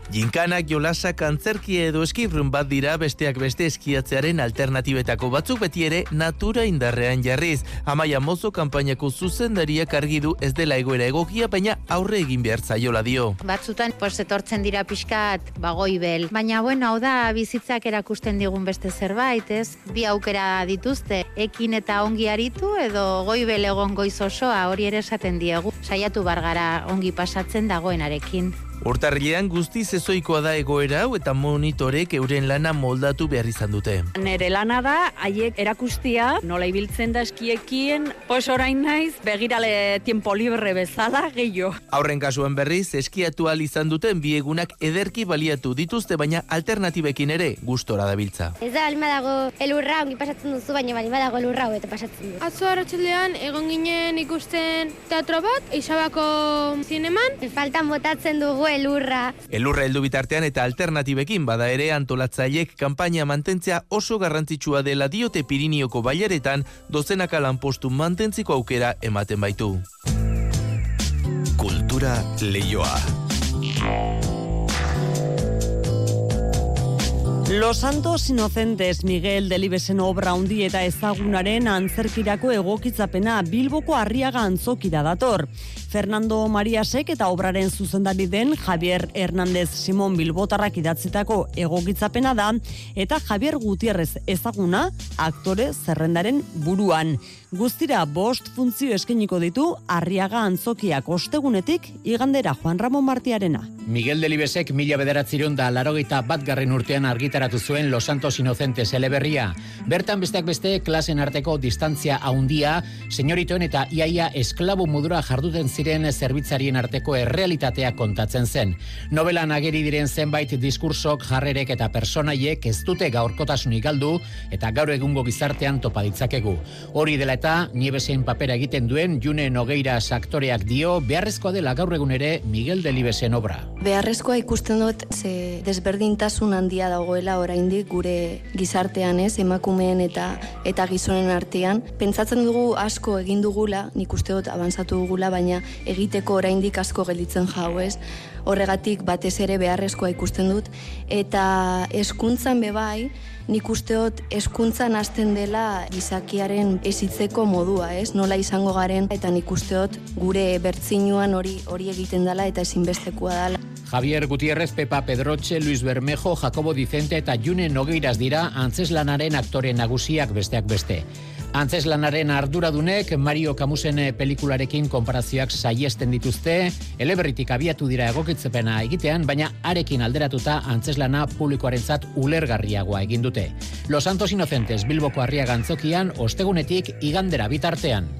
Jinkanak jolasak antzerki edo eskifrun bat dira besteak beste eskiatzearen alternatibetako batzuk beti ere natura indarrean jarriz. Amaia mozo kanpainako zuzendariak argi du ez dela egoera egokia, baina aurre egin behar zaiola dio. Batzutan, pues, etortzen dira pixkat bagoi bel. Baina, bueno, hau da, bizitzak erakusten digun beste zerbait, ez? Bi aukera dituzte, ekin eta ongi aritu edo goibel egon goiz osoa hori ere esaten diegu. Saiatu bargara ongi pasatzen dagoenarekin. Urtarrilean guzti zezoikoa da egoera hau eta monitorek euren lana moldatu behar izan dute. Nere lana da, haiek erakustia, nola ibiltzen da eskiekien, pos orain naiz, begirale tiempo libre bezala, gehiago. Aurren kasuan berriz, eskiatu al izan duten biegunak ederki baliatu dituzte, baina alternatibekin ere gustora dabiltza. Ez da, balima dago elurra, ongi pasatzen duzu, baina balima dago elurra, eta pasatzen du. Atzo arratxaldean, egon ginen ikusten teatro bat, Isabako zineman. Faltan botatzen dugu elurra. Elurra heldu bitartean eta alternatibekin bada ere antolatzaiek kanpaina mantentzea oso garrantzitsua dela diote Pirinioko bailaretan dozenaka lanpostu mantentziko aukera ematen baitu. Kultura leioa. Los Santos Inocentes Miguel Delibesen obra handi eta ezagunaren antzerkirako egokitzapena Bilboko Arriaga antzokira dator. Fernando Mariasek eta obraren zuzendari den Javier Hernández Simón Bilbotarrak idatzitako egokitzapena da eta Javier Gutierrez ezaguna aktore zerrendaren buruan. Guztira bost funtzio eskeniko ditu Arriaga antzokiak ostegunetik igandera Juan Ramon Martiarena. Miguel Delibesek mila bederatzireun da larogeita bat garren urtean argitaratu zuen Los Santos Inocentes eleberria. Bertan besteak beste klasen arteko distantzia haundia, senyoritoen eta iaia esklabo modura jarduten ziren zerbitzarien arteko errealitatea kontatzen zen. Novelan ageri diren zenbait diskursok, jarrerek eta personaiek ez dute gaurkotasunik galdu eta gaur egungo gizartean topa ditzakegu. Hori dela eta niebesein papera egiten duen June Nogueira aktoreak dio beharrezkoa dela gaur egun ere Miguel Delibesen obra. Beharrezkoa ikusten dut ze desberdintasun handia dagoela oraindik gure gizartean ez, emakumeen eta eta gizonen artean. Pentsatzen dugu asko egin dugula, nik uste dut avanzatu dugula, baina egiteko oraindik asko gelditzen jau ez. Horregatik batez ere beharrezkoa ikusten dut. Eta eskuntzan bebai, nik usteot eskuntzan hasten dela gizakiaren ezitzeko modua, ez? Nola izango garen eta nik usteot gure bertzinuan hori hori egiten dela eta ezinbestekoa dela. Javier Gutiérrez, Pepa Pedroche, Luis Bermejo, Jacobo Dicente eta June Nogeiras dira antzeslanaren aktore nagusiak besteak beste. Antzeslanaren arduradunek Mario Camusen pelikularekin konparazioak saiesten dituzte, eleberritik abiatu dira egokitzepena egitean, baina arekin alderatuta antzeslana publikoarentzat ulergarriagoa egin dute. Los Santos Inocentes Bilboko Harria gantzokian ostegunetik igandera bitartean.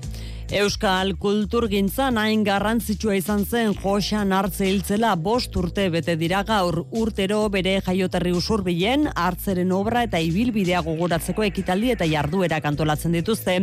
Euskal kulturgintza nain garrantzitsua izan zen Josan hartze hiltzela bost urte bete dira gaur urtero bere jaioterri usurbilen hartzeren obra eta ibilbidea gogoratzeko ekitaldi eta jarduera kantolatzen dituzte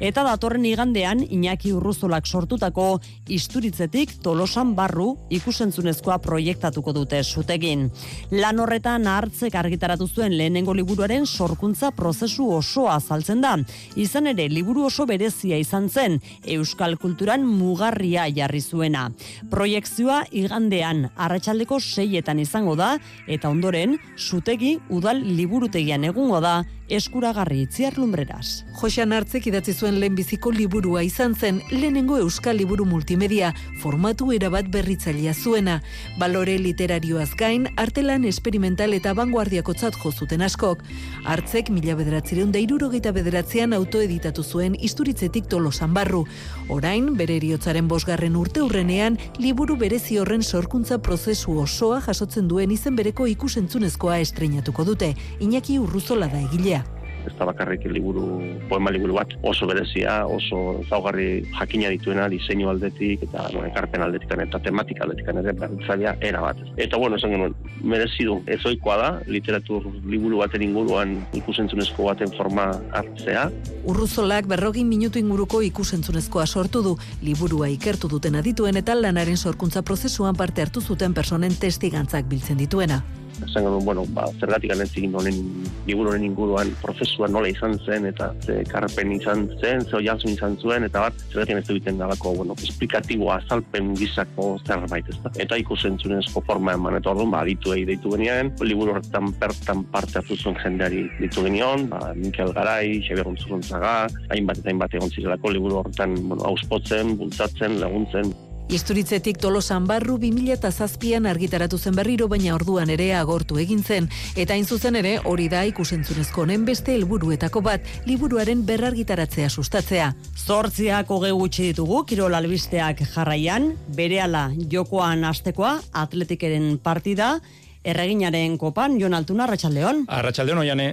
eta datorren igandean Iñaki Urruzolak sortutako isturitzetik tolosan barru ikusentzunezkoa proiektatuko dute zutegin. Lan horretan hartzek argitaratu zuen lehenengo liburuaren sorkuntza prozesu osoa azaltzen da. Izan ere, liburu oso berezia izan zen, euskal kulturan mugarria jarri zuena. Proiektzioa igandean arratsaldeko seietan izango da eta ondoren zutegi udal liburutegian egungo da eskuragarri itziar lumbreraz. Josean hartzek idatzi zuen lehenbiziko liburua izan zen lehenengo euskal liburu multimedia formatu erabat berritzailea zuena. Balore literarioaz gain, artelan esperimental eta vanguardiakotzat jozuten askok. Hartzek mila bederatzireun deirurogeita bederatzean autoeditatu zuen isturitzetik tolosan barru. Orain, bere eriotzaren bosgarren urte urrenean, liburu berezi horren sorkuntza prozesu osoa jasotzen duen izen bereko ikusentzunezkoa estreinatuko dute. Iñaki urruzola da egilea ez da bakarrik liburu, poema liburu bat, oso berezia, oso zaugarri jakina dituena, diseinu aldetik, eta bueno, ekarpen aldetik, eta tematika aldetik, ere berritzailea era bat. Eta bueno, esan genuen, merezi du, ezoikoa da, literatur liburu baten inguruan ikusentzunezko baten forma hartzea. Urruzolak berrogin minutu inguruko ikusentzunezkoa sortu du, liburua ikertu duten adituen eta lanaren sorkuntza prozesuan parte hartu zuten personen testigantzak biltzen dituena. Esango du, bueno, ba, zergatik anetzik honen liburu inguruan prozesua nola izan zen, eta ze karpen izan zen, ze oiazun izan zuen, eta bat, zergatik ez egiten dalako, bueno, esplikatiboa azalpen gizako zerbait, ez da. Eta ikusentzunezko forma eman, eta orduan, ba, ditu egi deitu genian, liburu horretan bertan parte hartu zuen jendeari ditu genion, ba, Mikel Garai, Xabier Gontzurrontzaga, hainbat eta hainbat egon zirelako liburu horretan, bueno, auspotzen, bultzatzen, laguntzen, Isturitzetik tolosan barru 2000 eta zazpian argitaratu zen berriro, baina orduan ere agortu egin zen. Eta hain zuzen ere, hori da ikusentzunezko honen beste helburuetako bat, liburuaren berrargitaratzea sustatzea. Zortziak hoge gutxi ditugu, Kirol Albisteak jarraian, berehala jokoan astekoa, atletikeren partida, erreginaren kopan, Jon Altuna, Arratxaldeon. Arratxaldeon, oiane.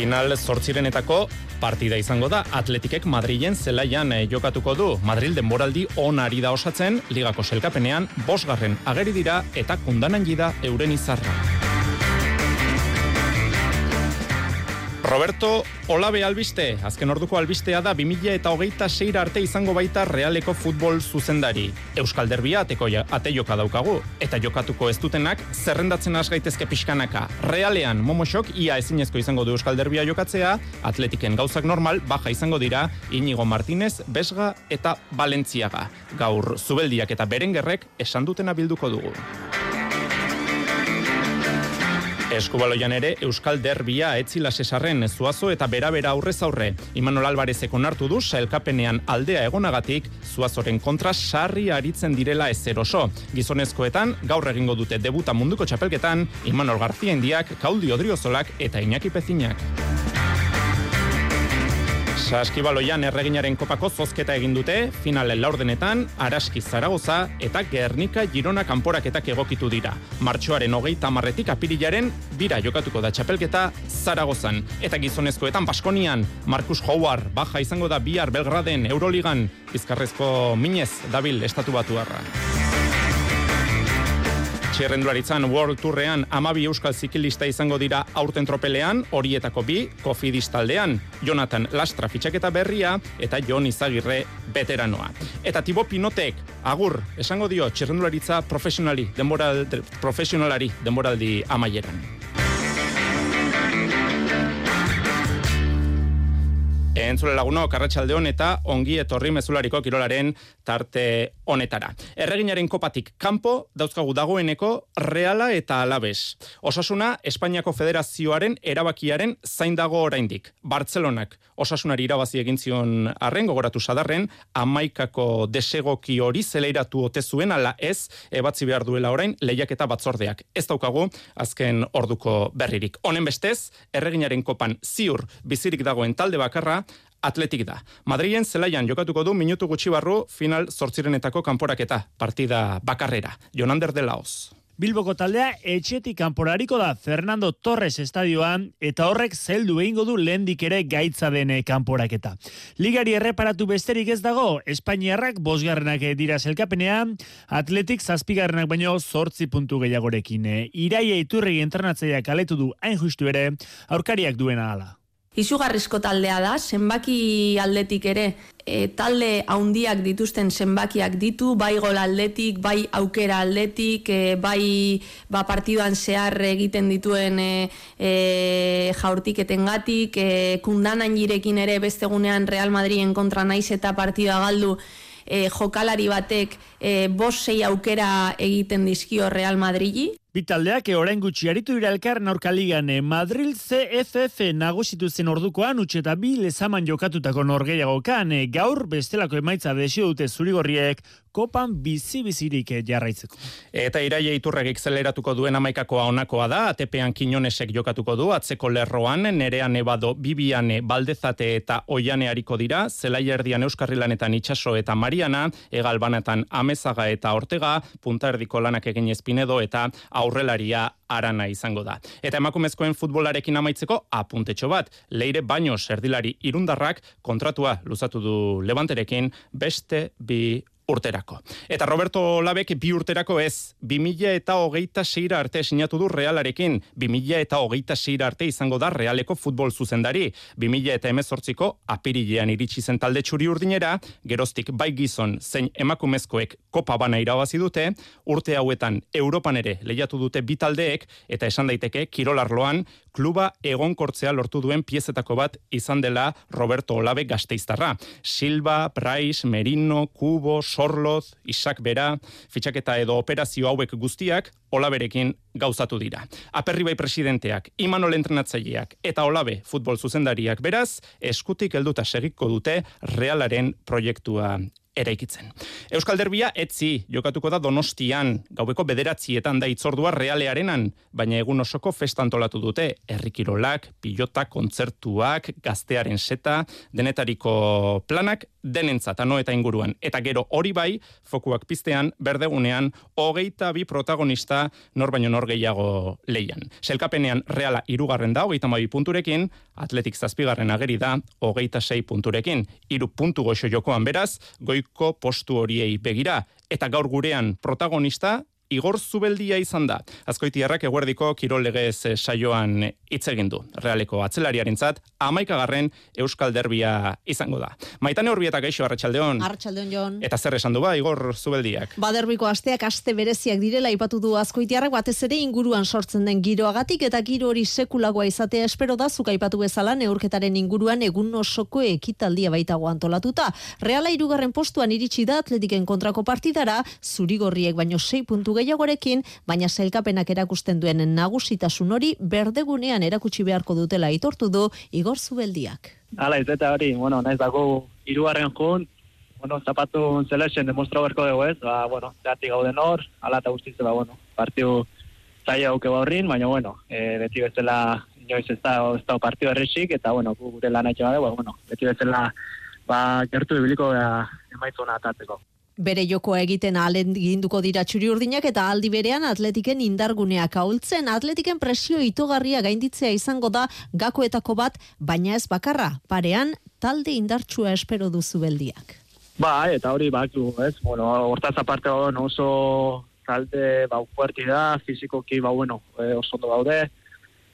Final zortzirenetako partida izango da Atletikek Madrilen zelaian eh, jokatuko du. Madril denboraldi onari da osatzen, ligako selkapenean, bosgarren ageri dira eta kundanan gida euren izarra. Roberto Olabe albiste, azken orduko albistea da 2000 eta hogeita seira arte izango baita realeko futbol zuzendari. Euskal Derbia ateko ate joka daukagu, eta jokatuko ez dutenak zerrendatzen asgaitezke pixkanaka. Realean, momosok ia ezinezko izango du Euskal Derbia jokatzea, atletiken gauzak normal, baja izango dira, Inigo Martinez, Besga eta Valentziaga. Gaur, zubeldiak eta berengerrek esan dutena bilduko dugu. Eskubaloian ere Euskal Derbia etzila sesarren zuazo eta bera-bera aurrez aurre. Imanol Alvarezek onartu du sailkapenean aldea egonagatik zuazoren kontra sarri aritzen direla ezer oso. Gizonezkoetan gaur egingo dute debuta munduko txapelketan Imanol Garzia indiak, Kaudi Odriozolak eta Iñaki Pezinak. Saskibaloian erreginaren kopako zozketa egin dute, finalen laurdenetan, Araski Zaragoza eta Gernika Girona kanporaketak egokitu dira. Martxoaren hogeita marretik apirilaren, bira jokatuko da txapelketa Zaragozan. Eta gizonezkoetan Baskonian, Markus Howard, baja izango da bihar Belgraden Euroligan, bizkarrezko minez dabil estatu batu Txerrendularitzan World Tourrean amabi euskal zikilista izango dira aurten tropelean, horietako bi, kofidis taldean, Jonathan Lastra fitxaketa berria eta Jon Izagirre veteranoa. Eta Tibo Pinotek, agur, esango dio txerrendularitza profesionali, denboral, profesionalari, denboraldi amaieran. Entzule laguno, karratxalde eta ongi etorri mezulariko kirolaren tarte honetara. Erreginaren kopatik kanpo dauzkagu dagoeneko reala eta alabez. Osasuna, Espainiako Federazioaren erabakiaren zain dago oraindik. Bartzelonak osasunari irabazi egin zion arren, gogoratu sadarren, amaikako desegoki hori zeleiratu ote zuen, ala ez, ebatzi behar duela orain, lehiak eta batzordeak. Ez daukagu, azken orduko berririk. Honen bestez, erreginaren kopan ziur bizirik dagoen talde bakarra, atletik da. Madrilen zelaian jokatuko du minutu gutxi barru final zortzirenetako kanporaketa, partida bakarrera. Jonander de Laos. Bilboko taldea etxetik kanporariko da Fernando Torres estadioan eta horrek zeldu egingo du lehendik ere gaitza dene kanporaketa. Ligari erreparatu besterik ez dago, Espainiarrak bosgarrenak dira zelkapenean, Atletik zazpigarrenak baino zortzi puntu gehiagorekin. Iraia iturregi entrenatzeiak aletu du hain justu ere, aurkariak duena ala. Izugarrizko taldea da, zenbaki aldetik ere, e, talde haundiak dituzten zenbakiak ditu, bai gol aldetik, bai aukera aldetik, e, bai ba, partiduan zehar egiten dituen e, e, jaurtiketen e, kundanan jirekin ere bestegunean Real Madriden kontra naiz eta partidua galdu, e, jokalari batek e, bos sei aukera egiten dizkio Real Madridi. Bitaldeak orain gutxi aritu dira elkar naurka ligan Madrid CFF nagusitu zen ordukoan utxe eta bi lezaman jokatutako norgeiagokan gaur bestelako emaitza desio dute zurigorriek kopan bizi-bizirik jarraitzeko. Eta iraia iturregik zeleratuko duen amaikakoa onakoa da, atepean kinonesek jokatuko du, atzeko lerroan, nerean ebado, bibiane, baldezate eta oiane hariko dira, zelai erdian euskarrilanetan itxaso eta mariana, egalbanetan amezaga eta ortega, punta erdiko lanak egin espinedo eta aurrelaria arana izango da. Eta emakumezkoen futbolarekin amaitzeko apuntetxo bat, leire baino erdilari irundarrak kontratua luzatu du levanterekin beste bi urterako. Eta Roberto Labek bi urterako ez, 2000 eta hogeita seira arte sinatu du realarekin, 2000 eta hogeita seira arte izango da realeko futbol zuzendari, 2000 eta emezortziko apirilean iritsi zen talde txuri urdinera, geroztik bai gizon zein emakumezkoek kopa bana irabazi dute, urte hauetan Europan ere lehiatu dute bi taldeek, eta esan daiteke kirolarloan kluba egonkortzea lortu duen piezetako bat izan dela Roberto Olabe gazteiztarra. Silva, Price, Merino, Kubo, Sorloz, Isak Bera, fitxaketa edo operazio hauek guztiak Olaberekin gauzatu dira. Aperri bai presidenteak, Imanol entrenatzaileak eta Olabe futbol zuzendariak beraz, eskutik helduta segiko dute realaren proiektua eraikitzen. Euskal Derbia etzi jokatuko da Donostian, gaueko bederatzietan da itzordua realearenan, baina egun osoko festa antolatu dute, herrikirolak, pilota, kontzertuak, gaztearen seta, denetariko planak, denentzat ano eta inguruan. Eta gero hori bai, fokuak piztean, berdegunean, hogeita bi protagonista nor baino nor gehiago leian. Selkapenean reala irugarren da, hogeita mai punturekin, atletik zazpigarren ageri da, hogeita sei punturekin. Iru puntu goxo jokoan beraz, goiko postu horiei begira. Eta gaur gurean protagonista, Igor Zubeldia izan da. Azkoitiarrak eguerdiko kirol legez eh, saioan hitz egin du. Realeko atzelariarentzat 11garren Euskal Derbia izango da. Maitane Urbieta gaixo Arratsaldeon. Arratsaldeon Jon. Eta zer esan du ba Igor Zubeldiak? Ba derbiko asteak aste bereziak direla ipatu du Azkoitiarrak batez ere inguruan sortzen den giroagatik eta giro hori sekulagoa izatea espero da zuka aipatu bezala neurketaren inguruan egun osoko ekitaldia baitago antolatuta. Reala irugarren postuan iritsi da Atletiken kontrako partidara, zurigorriek baino 6 puntu gehiagorekin, baina sailkapenak erakusten duen nagusitasun hori berdegunean erakutsi beharko dutela aitortu du Igor Zubeldiak. Hala, ez eta hori, bueno, naiz dago irugarren jun, bueno, zapatu zelesen demostra berko dugu ez, ba, bueno, zeatik gauden hor, ala eta guztiz, ba, bueno, partiu zaila auke baurrin, baina, bueno, e, beti bezala inoiz ez da, ez da partiu errexik, eta, bueno, gure lan haitxe ba, bueno, beti bezala, ba, gertu bibiliko da, emaitzuna atatzeko bere jokoa egiten alen ginduko dira txuri urdinak eta aldi berean atletiken indarguneak ahultzen. Atletiken presio itogarria gainditzea izango da gakoetako bat, baina ez bakarra, parean talde indartsua espero duzu beldiak. Ba, eta hori batu, ez, bueno, hortaz aparte ba, oso talde ba, fuerti da, fizikoki, ba, bueno, e, oso ondo daude,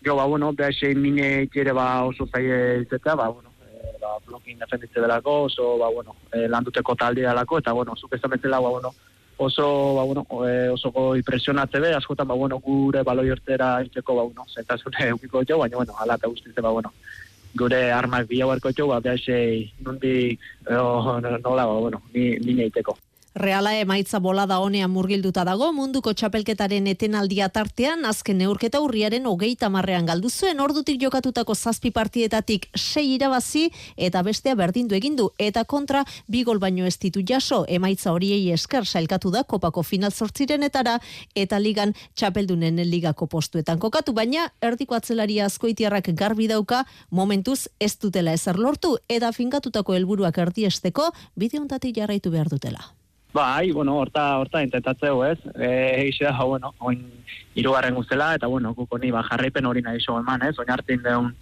jo, ba, bueno, beha mine ere ba, oso zaie izatea, ba, bueno, ba, blokin defenditze delako, oso, ba, bueno, e, landuteko taldi delako, eta, bueno, zuk ez ba, bueno, oso, ba, bueno, e, oso goi presionatze be, askotan, ba, bueno, gure baloi hortera iteko, ba, bueno, zentasune eukiko jo, baina, bueno, ala eta guztitze, ba, bueno, gure armak bila barko jo, ba, behar sei, nundi, nola, ba, bueno, ni, ni neiteko. Reala emaitza bolada honean murgilduta dago munduko txapelketaren etenaldia tartean azken neurketa urriaren hogeita marrean galdu zuen. Ordutik jokatutako zazpi partietatik sei irabazi eta bestea berdindu egindu eta kontra bi gol baino ez ditu jaso. Emaitza horiei esker sailkatu da kopako final zortzirenetara eta ligan txapeldunen ligako postuetan kokatu. Baina erdiko atzelaria askoitiarrak garbi dauka momentuz ez dutela ezer lortu. Eta finkatutako helburuak erdiesteko bideontatik jarraitu behar dutela. Bai, bueno, horta, horta intentatzeu, ez? Eh, eixe da, bueno, oin irugarren guztela, eta, bueno, kuko ni, ba, jarraipen hori nahi so eman, ez? Oin hartin deun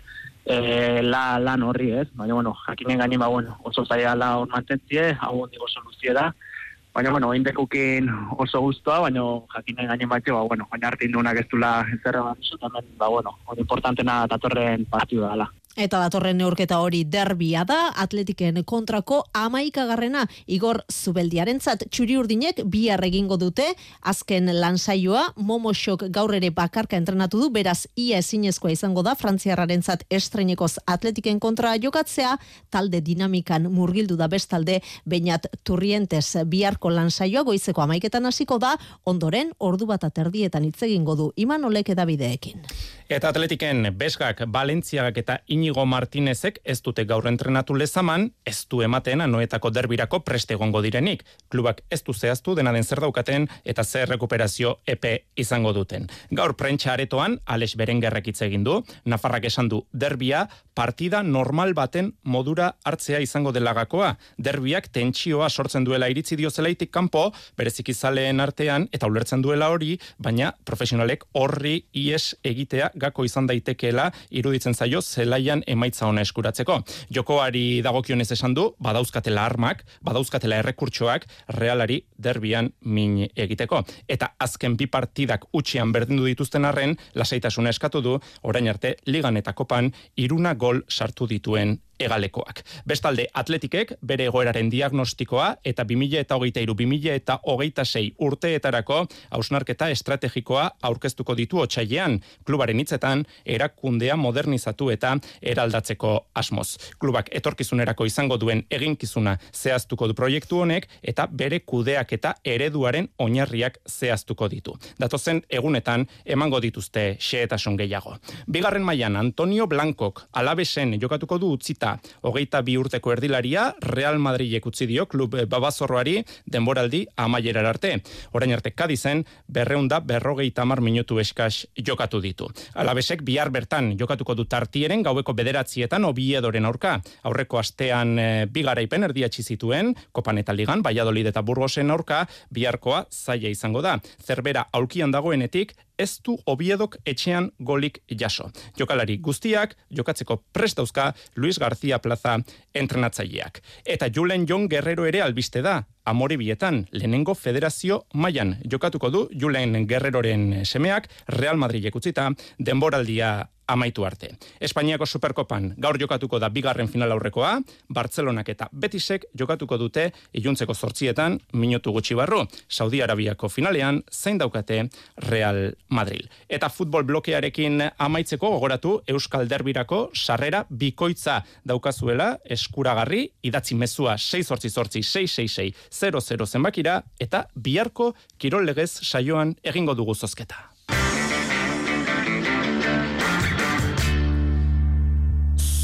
eh, la, lan horri, ez? Baina, bueno, jakinen gaini, ba, bueno, oso zaila la hor mantentzie, hau hondik oso luzie da. Baina, bueno, oin dekukin oso guztua, baina jakinen gaini bat, ba, bueno, oin hartin deunak ez dula zerra bat, ba, bueno, hori importantena datorren partidu dala. Eta datorren neurketa hori derbia da, atletiken kontrako amaikagarrena Igor Zubeldiaren zat, txuri urdinek bi egingo dute, azken lansaioa, momosok gaur ere bakarka entrenatu du, beraz ia ezinezkoa izango da, frantziarraren zat estrenekoz atletiken kontra jokatzea, talde dinamikan murgildu da bestalde, bainat turrientez biharko lansaioa goizeko amaiketan hasiko da, ondoren ordu bat aterdietan hitz egingo du, iman olek edabideekin. Eta atletiken beskak, Balentziagak eta Inigo Martinezek ez dute gaur entrenatu lezaman, ez du ematen anoetako derbirako preste egongo direnik. Klubak ez du zehaztu dena den zer daukaten eta zer rekuperazio epe izango duten. Gaur prentsa aretoan, Alex Berengerrek hitz egin du, Nafarrak esan du derbia partida normal baten modura hartzea izango delagakoa. Derbiak tentsioa sortzen duela iritzi dio zelaitik kanpo, berezik izaleen artean, eta ulertzen duela hori, baina profesionalek horri ies egitea gako izan daitekeela iruditzen zaio zelaian emaitza ona eskuratzeko. Jokoari dagokionez esan du, badauzkatela armak, badauzkatela errekurtsoak, realari derbian min egiteko. Eta azken bi partidak utxian berdindu dituzten arren, lasaitasuna eskatu du, orain arte, ligan eta kopan, iruna gol sartu dituen egalekoak. Bestalde, atletikek bere egoeraren diagnostikoa eta 2000 eta hogeita iru, 2000 eta hogeita sei urteetarako hausnarketa estrategikoa aurkeztuko ditu otxailean klubaren hitzetan erakundea modernizatu eta eraldatzeko asmoz. Klubak etorkizunerako izango duen eginkizuna zehaztuko du proiektu honek eta bere kudeak eta ereduaren oinarriak zehaztuko ditu. Datozen egunetan emango dituzte xeetasun gehiago. Bigarren mailan Antonio Blancok alabesen jokatuko du utzita hogeita bi urteko erdilaria Real Madridek utzi dio klub babazorroari denboraldi amaierar arte. Orain arte Kadizen berreunda berrogeita mar minutu eskas jokatu ditu. Alabesek bihar bertan jokatuko du tartieren gaueko bederatzietan obiedoren aurka. Aurreko astean e, bigaraipen erdiatxi zituen, Kopan eta Ligan, Baiadolid eta Burgosen aurka, biharkoa zaila izango da. Zerbera aulkian dagoenetik, ez du obiedok etxean golik jaso. Jokalari guztiak, jokatzeko prestauzka Luis García Plaza entrenatzaileak. Eta Julen Jon Guerrero ere albiste da, amore bietan, lehenengo federazio mailan jokatuko du Julen Guerreroren semeak Real Madrid utzita denboraldia amaitu arte. Espainiako Superkopan gaur jokatuko da bigarren final aurrekoa, Bartzelonak eta Betisek jokatuko dute iluntzeko zortzietan minutu gutxi barru, Saudi Arabiako finalean zein daukate Real Madrid. Eta futbol blokearekin amaitzeko gogoratu Euskal Derbirako sarrera bikoitza daukazuela eskuragarri, idatzi mezua 6 sortzi sortzi 666 00 zenbakira eta biharko kirol legez saioan egingo dugu zozketa.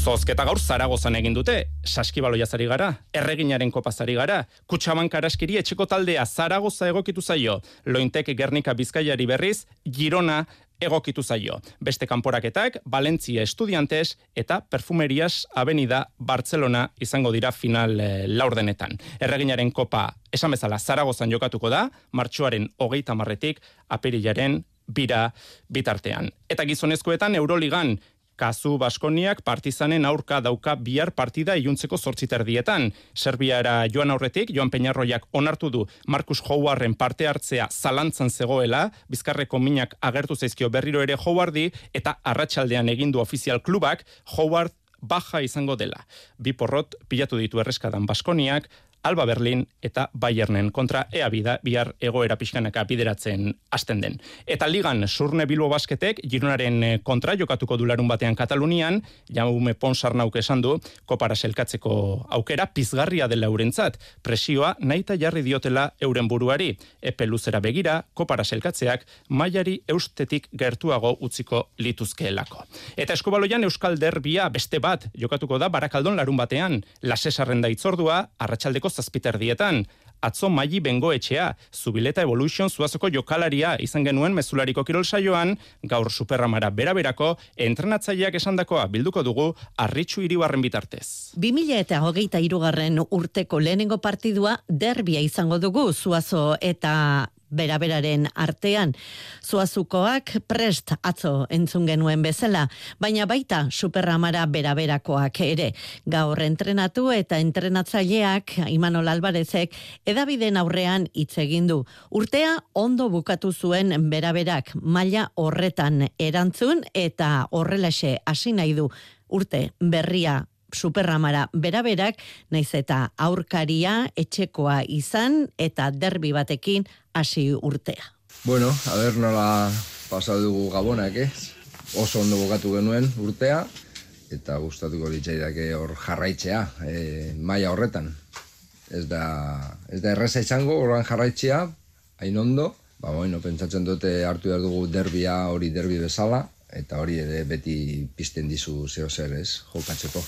Zozketa gaur Zaragozan egin dute, saskibaloia zari gara, erreginaren kopazari gara, kutsaban karaskiri etxeko taldea Zaragoza egokitu zaio, lointek Gernika Bizkaiari berriz, Girona egokitu zaio. Beste kanporaketak, Valentzia Estudiantes eta Perfumerias Avenida Barcelona izango dira final e, laurdenetan. Erreginaren kopa esan bezala Zaragozan jokatuko da, martxoaren hogeita marretik, aperilaren bira bitartean. Eta gizonezkoetan Euroligan Kazu Baskoniak partizanen aurka dauka bihar partida iluntzeko zortziterdietan. Serbiara joan aurretik, joan Peñarroiak onartu du Markus Howardren parte hartzea zalantzan zegoela, bizkarreko minak agertu zaizkio berriro ere Howardi, eta arratsaldean egindu ofizial klubak, Howard baja izango dela. Bi porrot pilatu ditu erreskadan Baskoniak, Alba Berlin eta Bayernen kontra ea bida, bihar egoera pixkanaka bideratzen hasten den. Eta ligan surne Bilbo basketek Gironaren eh, kontra jokatuko dularun batean Katalunian, jaume ponsarnauk esan du, kopara selkatzeko aukera pizgarria dela eurentzat, presioa naita jarri diotela euren buruari, epe luzera begira, kopara selkatzeak, mailari eustetik gertuago utziko lituzkeelako. Eta eskobaloian Euskal Derbia beste bat jokatuko da barakaldon larun batean, lasesarren da itzordua, arratsaldeko zazpiter dietan. Atzo maili bengoetxea, Zubileta Evolution zuazoko jokalaria izan genuen mezulariko kirol saioan, gaur superramara beraberako entrenatzaileak esandakoa bilduko dugu arritxu iribarren bitartez. 2000 eta hogeita irugarren urteko lehenengo partidua derbia izango dugu zuazo eta beraberaren artean. Zuazukoak prest atzo entzun genuen bezala, baina baita superramara beraberakoak ere. Gaur entrenatu eta entrenatzaileak Imanol Albarezek edabiden aurrean hitz egin du. Urtea ondo bukatu zuen beraberak maila horretan erantzun eta horrelaxe hasi nahi du urte berria superramara beraberak, naiz eta aurkaria etxekoa izan eta derbi batekin hasi urtea. Bueno, a ver nola pasatu dugu gabonak, eh? Oso ondo bukatu genuen urtea, eta gustatuko litzaidake hor jarraitzea, e, maila horretan. Ez da, ez da erreza izango, horren jarraitzea, hain ondo, ba, bueno, pentsatzen dute hartu behar dugu derbia hori derbi bezala, eta hori ere beti pizten dizu zeo zer ez, jokatzeko.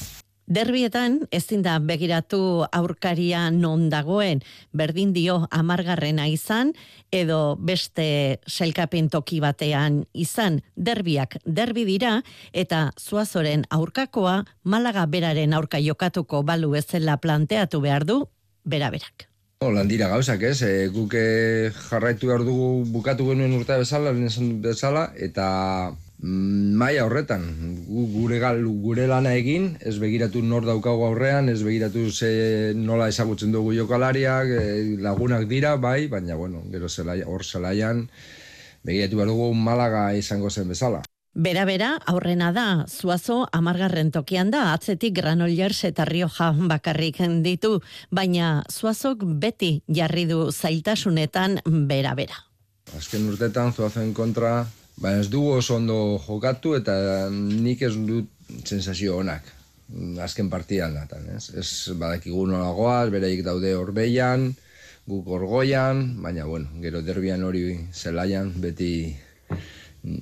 Derbietan ezin da begiratu aurkaria non dagoen. Berdin dio amargarrena izan edo beste selkapin toki batean izan. Derbiak derbi dira eta zuazoren aurkakoa malaga beraren aurka jokatuko balu ezela planteatu behar du beraberak. Lan dira gauzak ez, e, guk eh, jarraitu behar dugu bukatu genuen urtea bezala, bezala eta maila horretan, gu, gure, gal, gure lana egin, ez begiratu nor daukago aurrean, ez begiratu ze nola ezagutzen dugu jokalariak, e, lagunak dira, bai, baina, bueno, gero zela, hor zelaian, begiratu behar dugu malaga izango zen bezala. Bera bera, aurrena da, zuazo amargarren tokian da, atzetik Granollers eta Rioja bakarrik ditu, baina zuazok beti jarri du zailtasunetan bera bera. Azken urtetan zuazen kontra Ba ez dugu oso ondo jokatu eta nik ez dut sensazio onak azken partidan datan, ez? Ez badakigu nolagoaz, bereik daude horbeian, guk orgoian, baina bueno, gero derbian hori zelaian beti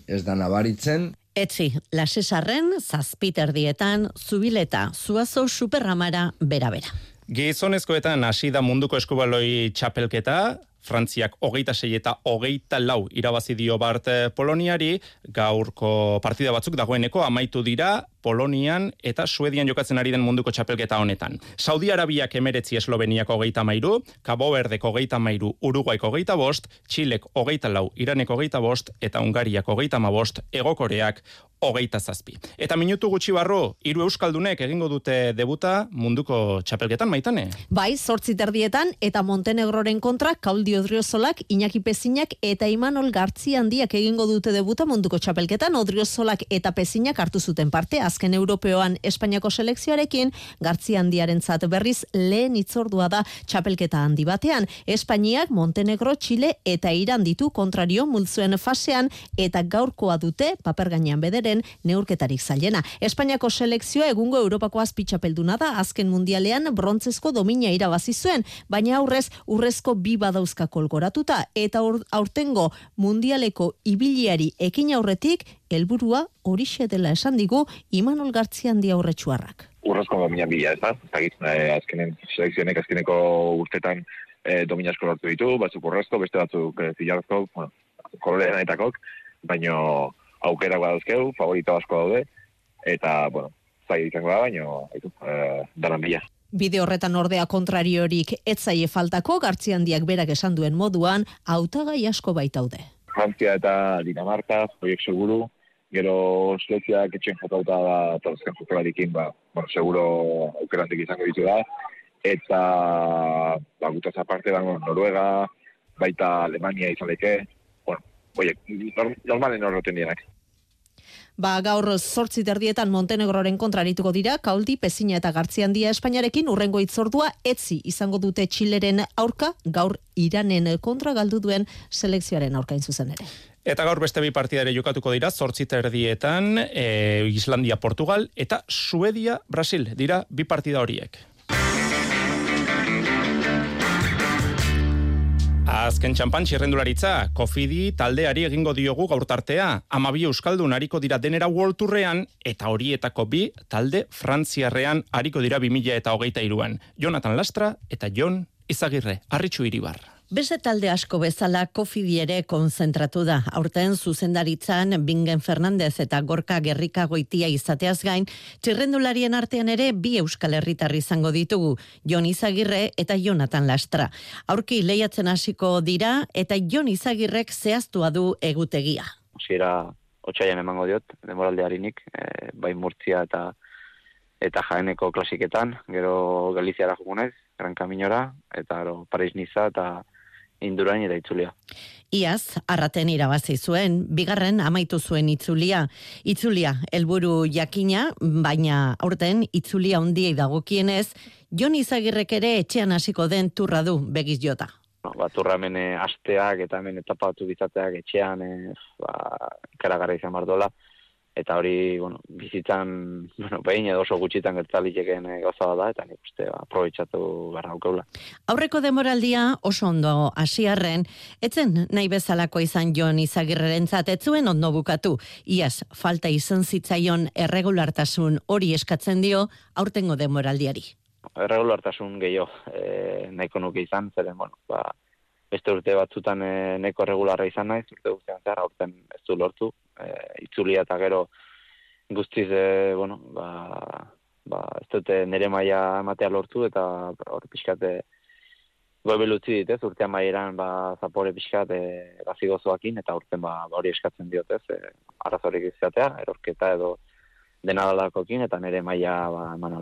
ez da nabaritzen. Etzi, lasesarren, zazpiter dietan, zubileta, zuazo superramara bera-bera. Gizonezkoetan hasi da munduko eskubaloi txapelketa, Frantziak hogeita sei eta hogeita lau irabazi dio bart eh, Poloniari, gaurko partida batzuk dagoeneko amaitu dira Polonian eta Suedian jokatzen ari den munduko txapelketa honetan. Saudi Arabiak emeretzi Esloveniak hogeita mairu, Cabo Verdeko hogeita mairu, Uruguaiko hogeita bost, Txilek hogeita lau, Iraneko hogeita bost, eta Ungariak hogeita ma bost, Egokoreak hogeita zazpi. Eta minutu gutxi barru, hiru euskaldunek egingo dute debuta munduko txapelketan maitane? Bai, sortzi terdietan eta Montenegroren kontra Kauldi Odriozolak, Iñaki Pezinak eta Imanol Gartzi handiak egingo dute debuta munduko txapelketan Odriozolak eta Pezinak hartu zuten parte azken Europeoan Espainiako selekzioarekin, Gartzi handiaren zat berriz lehen itzordua da txapelketa handi batean. Espainiak Montenegro, Chile eta Iran ditu kontrario multzuen fasean eta gaurkoa dute paper gainean bederen neurketarik zailena. Espainiako selekzioa egungo Europako azpitxapelduna da azken mundialean brontzezko domina irabazi zuen, baina aurrez urrezko bi badauzka kolgoratuta eta aurtengo mundialeko ibiliari ekin aurretik helburua horixe dela esan digu Imanol Gartzian di aurretsuarrak. Urrezko domina bila, ez da? Eh, azkenen selekzionek azkeneko urtetan eh, domina esko lortu ditu, batzuk urrezko, beste batzuk eh, zilarrezko, bueno, kolorean etakok, baino aukera dauzkeu, favorito asko daude, eta, bueno, zai izango da, baino, haitu, eh, danan bila. Bide horretan ordea kontrariorik etzaie faltako, gartziandiak berak esan duen moduan, hautagai asko baitaude. Frantzia eta Dinamarca, horiek seguru, gero Sueziak etxen jokauta da torrezkan jokalarikin, ba, bueno, seguro aukerantik izango ditu da, eta ba, gutaz aparte dago Noruega, baita Alemania izan leke, bueno, oie, normalen horreten dienak. Ba, gaur sortzi terdietan Montenegroren kontrarituko dira, kauldi, pezina eta gartzian dia Espainiarekin urrengo itzordua etzi izango dute Txileren aurka, gaur Iranen kontra galdu duen selekzioaren aurkain zuzen ere. Eta gaur beste bi partida ere jokatuko dira, zortzi terdietan, e, Islandia, Portugal, eta Suedia, Brasil, dira bi partida horiek. Azken txampan txirrendularitza, kofidi taldeari egingo diogu gaurtartea, amabi euskaldun hariko dira denera World eta horietako bi talde frantziarrean hariko dira 2000 eta hogeita iruan. Jonathan Lastra eta Jon Izagirre, arritxu iribar. Beste talde asko bezala kofidi ere konzentratu da. Aurten zuzendaritzan Bingen Fernandez eta Gorka Gerrika goitia izateaz gain, txirrendularien artean ere bi euskal herritarri izango ditugu, Jon Izagirre eta Jonathan Lastra. Aurki lehiatzen hasiko dira eta Jon Izagirrek zehaztua du egutegia. Zira, otxaian emango diot, demoraldearinik, e, bai murtzia eta eta jaeneko klasiketan, gero Galiziara jugunez, Gran Kaminora, eta Paris Niza eta indurain eta itzulia. Iaz, arraten irabazi zuen, bigarren amaitu zuen itzulia. Itzulia, helburu jakina, baina aurten itzulia hundiei dagokienez, Jon Izagirrek ere etxean hasiko den turra du begiz jota. No, ba, turra hemen eh, asteak eta hemen etapa batu bizateak etxean, e, ba, ikaragarra izan bardola. Eta hori, bueno, bizitzan, bueno, behin edo oso gutxitan gertzalikeken e, gauza da, eta nik uste, ba, aprobetsatu gara aukeula. Aurreko demoraldia oso ondo hasiarren, etzen nahi bezalako izan Jon Izagirreren etzuen ondo bukatu. Iaz, falta izan zitzaion erregulartasun hori eskatzen dio aurtengo demoraldiari. Erregulartasun gehiago, e, nahiko nuke izan, zeren, bueno, ba, beste urte batzutan e, neko regularra izan naiz, urte guztian zehar, aurten ez du lortu, e, itzulia eta gero guztiz, e, bueno, ba, ba, ez dute nire maia ematea lortu, eta hor pixkate goebel utzi dit, ez, urtean maieran, ba, zapore pixkat, e, bazigozoakin, eta urten, ba, ba, hori eskatzen diot, ez, e, arazorik izatea, erorketa edo dena dalakokin, eta nire maia, ba, eman.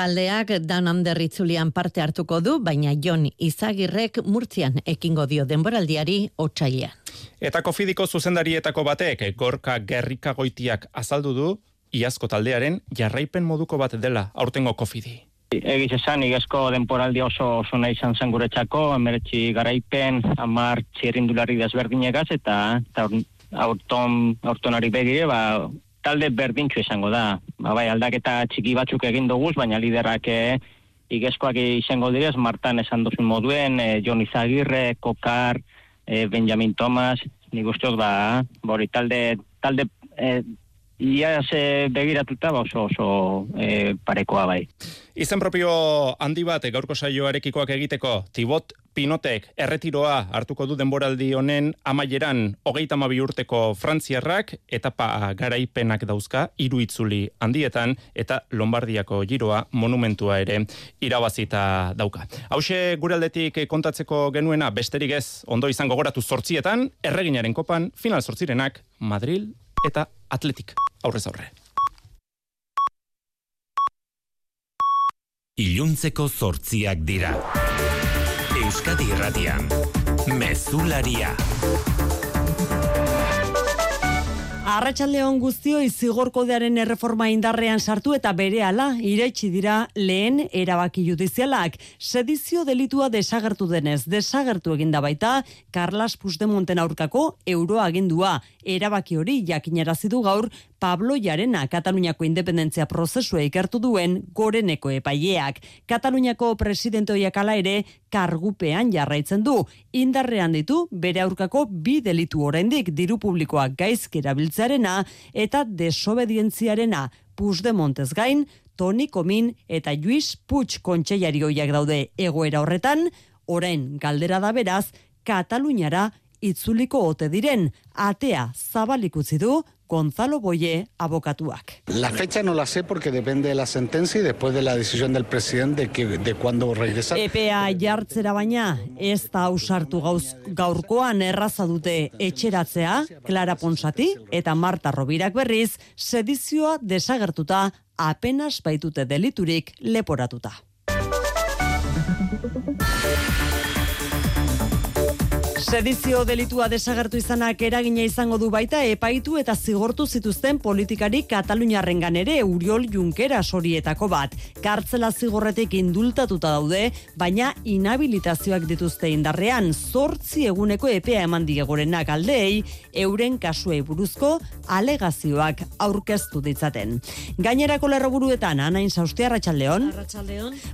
Taldeak dan handerritzulian parte hartuko du, baina Jon Izagirrek murtzian ekingo dio denboraldiari otsailean. Eta kofidiko zuzendarietako batek, gorka gerrika goitiak azaldu du, iazko taldearen jarraipen moduko bat dela aurtengo kofidi. Egiz esan, igazko denporaldi oso oso nahi izan zen guretzako, emeretzi garaipen, amar txirrindulari desberdinegaz, eta, eta aurton, aurtonari begire, ba, talde berdintxu izango da. Ba, bai, aldaketa txiki batzuk egin dugu, baina liderak e, igezkoak izango direz, Martan esan duzun moduen, e, Jon Izagirre, Kokar, e, Benjamin Thomas, nik usteok ba, bori talde, talde e, ia ze begiratuta ba oso oso e, parekoa bai. Izen propio handi bat gaurko saioarekikoak egiteko, Tibot Pinotek erretiroa hartuko du denboraldi honen amaieran hogeita mabi urteko frantziarrak, etapa garaipenak dauzka, hiru itzuli handietan, eta Lombardiako giroa monumentua ere irabazita dauka. Hauxe guraldetik kontatzeko genuena besterik ez ondo izan gogoratu zortzietan, erreginaren kopan final zortzirenak Madrid eta Atletik aurrez aurre. Iluntzeko zortziak dira. Euskadi Irratian. Mezularia. Arratxaldeon guztio izigorkodearen erreforma indarrean sartu eta bere ala iretsi dira lehen erabaki judizialak. Sedizio delitua desagertu denez, desagertu eginda baita Carlas Puigdemonten aurkako euroagindua. Erabaki hori jakinarazi du gaur Pablo Jarena Kataluniako independentzia prozesua ikertu duen goreneko epaileak. Kataluniako presidentoiak ala ere kargupean jarraitzen du. Indarrean ditu bere aurkako bi delitu oraindik diru publikoak gaizki erabiltzearena eta desobedientziarena. Puigdemontez gain, Toni Komin eta Luis Puig kontseilari daude egoera horretan, orain galdera da beraz, Kataluniara itzuliko ote diren, atea zabalikutzi du Gonzalo Boye, abokatuak. La fecha no la sé porque depende de la sentencia y después de la decisión del presidente de, que, de cuándo regresa. EPA jartzera baina, ez da ausartu gauz, gaurkoan erraza dute etxeratzea, Clara Ponsati eta Marta Robirak berriz, sedizioa desagertuta apenas baitute deliturik leporatuta. Sedizio delitua desagertu izanak eragina izango du baita epaitu eta zigortu zituzten politikari Kataluniarrengan ere Uriol Junkera sorietako bat. Kartzela zigorretik indultatuta daude, baina inhabilitazioak dituzte indarrean zortzi eguneko epea eman diegorenak aldeei, euren kasuei buruzko alegazioak aurkeztu ditzaten. Gainerako lerroburuetan, anain zaustia, Arratxaldeon.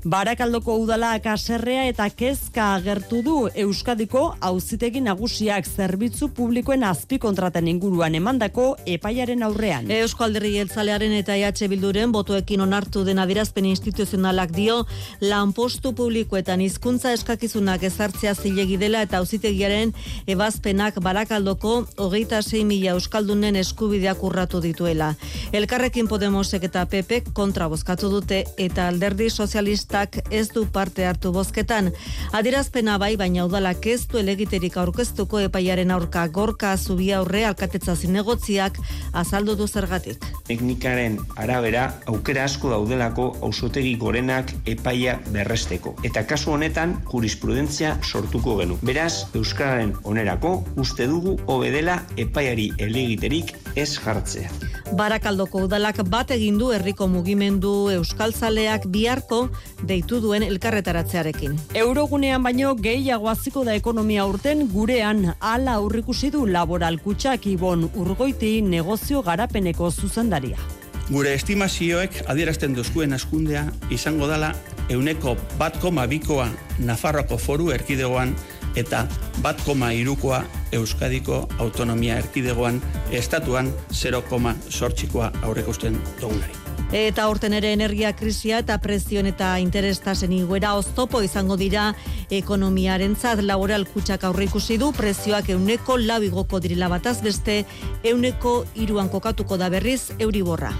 Barakaldoko udala kaserrea eta kezka agertu du Euskadiko hauzite auzitegi nagusiak zerbitzu publikoen azpi kontraten inguruan emandako epaiaren aurrean. Eusko Alderri Jeltzalearen eta EH Bilduren botoekin onartu den adirazpen instituzionalak dio lanpostu publikoetan hizkuntza eskakizunak ezartzea zilegi dela eta auzitegiaren ebazpenak barakaldoko hogeita sei mila Euskaldunen eskubideak urratu dituela. Elkarrekin Podemosek eta PP kontra bozkatu dute eta alderdi sozialistak ez du parte hartu bozketan. Adirazpena bai, baina udalak ez du elegiterik aurkeztuko epaiaren aurka gorka zubia aurre alkatetza zinegotziak azaldu du zergatik. Teknikaren arabera aukera asko daudelako ausotegi gorenak epaia berresteko. Eta kasu honetan jurisprudentzia sortuko genu. Beraz, Euskararen onerako uste dugu hobedela epaiari elegiterik ez jartzea. Barakaldoko udalak bat egin du herriko mugimendu euskaltzaleak biharko deitu duen elkarretaratzearekin. Eurogunean baino gehiago hasiko da ekonomia urten gurean hala aurrikusi du laboral kutxak ibon urgoiti negozio garapeneko zuzendaria. Gure estimazioek adierazten duzkuen askundea izango dala euneko bat koma bikoa Nafarroako foru erkidegoan eta bat koma irukoa Euskadiko autonomia erkidegoan estatuan 0, sortxikoa aurrekusten dugunari. Eta horten ere energia krisia eta prezioen eta interestasen iguera oztopo izango dira ekonomiaren zat laboral kutsak aurreikusi du prezioak euneko labigoko direla bataz beste euneko iruan kokatuko da berriz euriborra.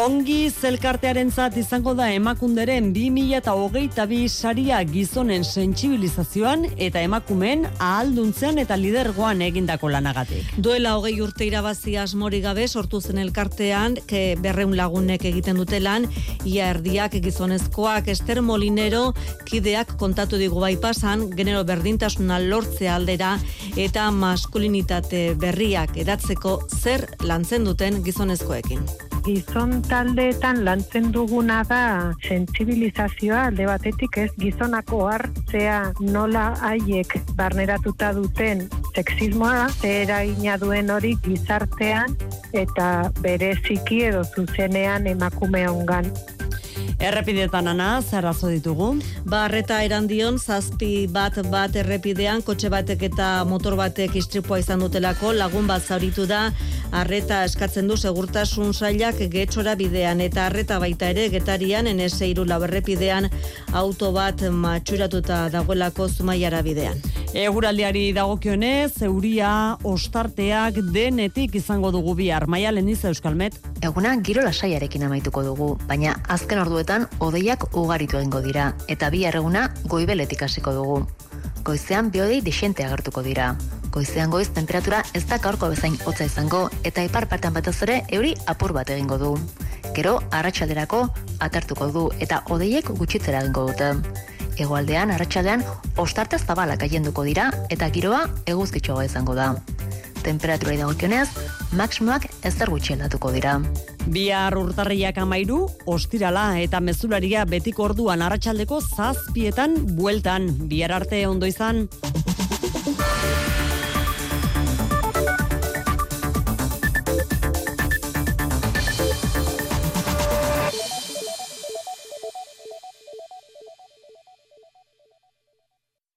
Ongi zelkartearen zat izango da emakunderen 2000 eta hogeita bi saria gizonen sentsibilizazioan eta emakumen ahalduntzen eta lidergoan egindako lanagatik. Duela hogei urte irabazi asmori gabe sortu zen elkartean ke berreun lagunek egiten dute lan. Ia erdiak gizonezkoak Ester Molinero kideak kontatu digu bai pasan genero berdintasuna lortze aldera eta maskulinitate berriak edatzeko zer lantzen duten gizonezkoekin gizon taldeetan lantzen duguna da sentsibilizazioa alde batetik ez gizonako hartzea nola haiek barneratuta duten sexismoa zera duen hori gizartean eta bereziki edo zuzenean emakume ongan. Errepidetan ana, zerrazo ditugu? Barreta erandion, zazpi bat bat errepidean, kotxe batek eta motor batek istripua izan dutelako, lagun bat zauritu da, arreta eskatzen du segurtasun sailak getxora bidean, eta arreta baita ere getarian, enese iru errepidean, auto bat matxuratuta dagoelako zumaiara bidean. Eguraldiari dagokionez, euria, ostarteak, denetik izango dugu bihar. Maia leniza Euskalmet. Eguna giro lasaiarekin amaituko dugu, baina azken orduetan odeiak ugaritu egingo dira, eta bihar eguna goibeletik hasiko dugu. Goizean biodei desente agertuko dira. Goizean goiz temperatura ez da gaurko bezain hotza izango, eta ipar partean batez ere euri apur bat egingo du. Gero, arratsalderako atartuko du, eta odeiek gutxitzera egingo dute. Egoaldean, arratsaldean ostarte zabalak gaienduko dira eta giroa eguzkitxoa izango da. Temperatura dagokionez, maksimoak ezer gutxi aldatuko dira. Bihar urtarriak amairu, ostirala eta mezularia betiko orduan arratsaldeko zazpietan bueltan. Bihar arte ondo izan.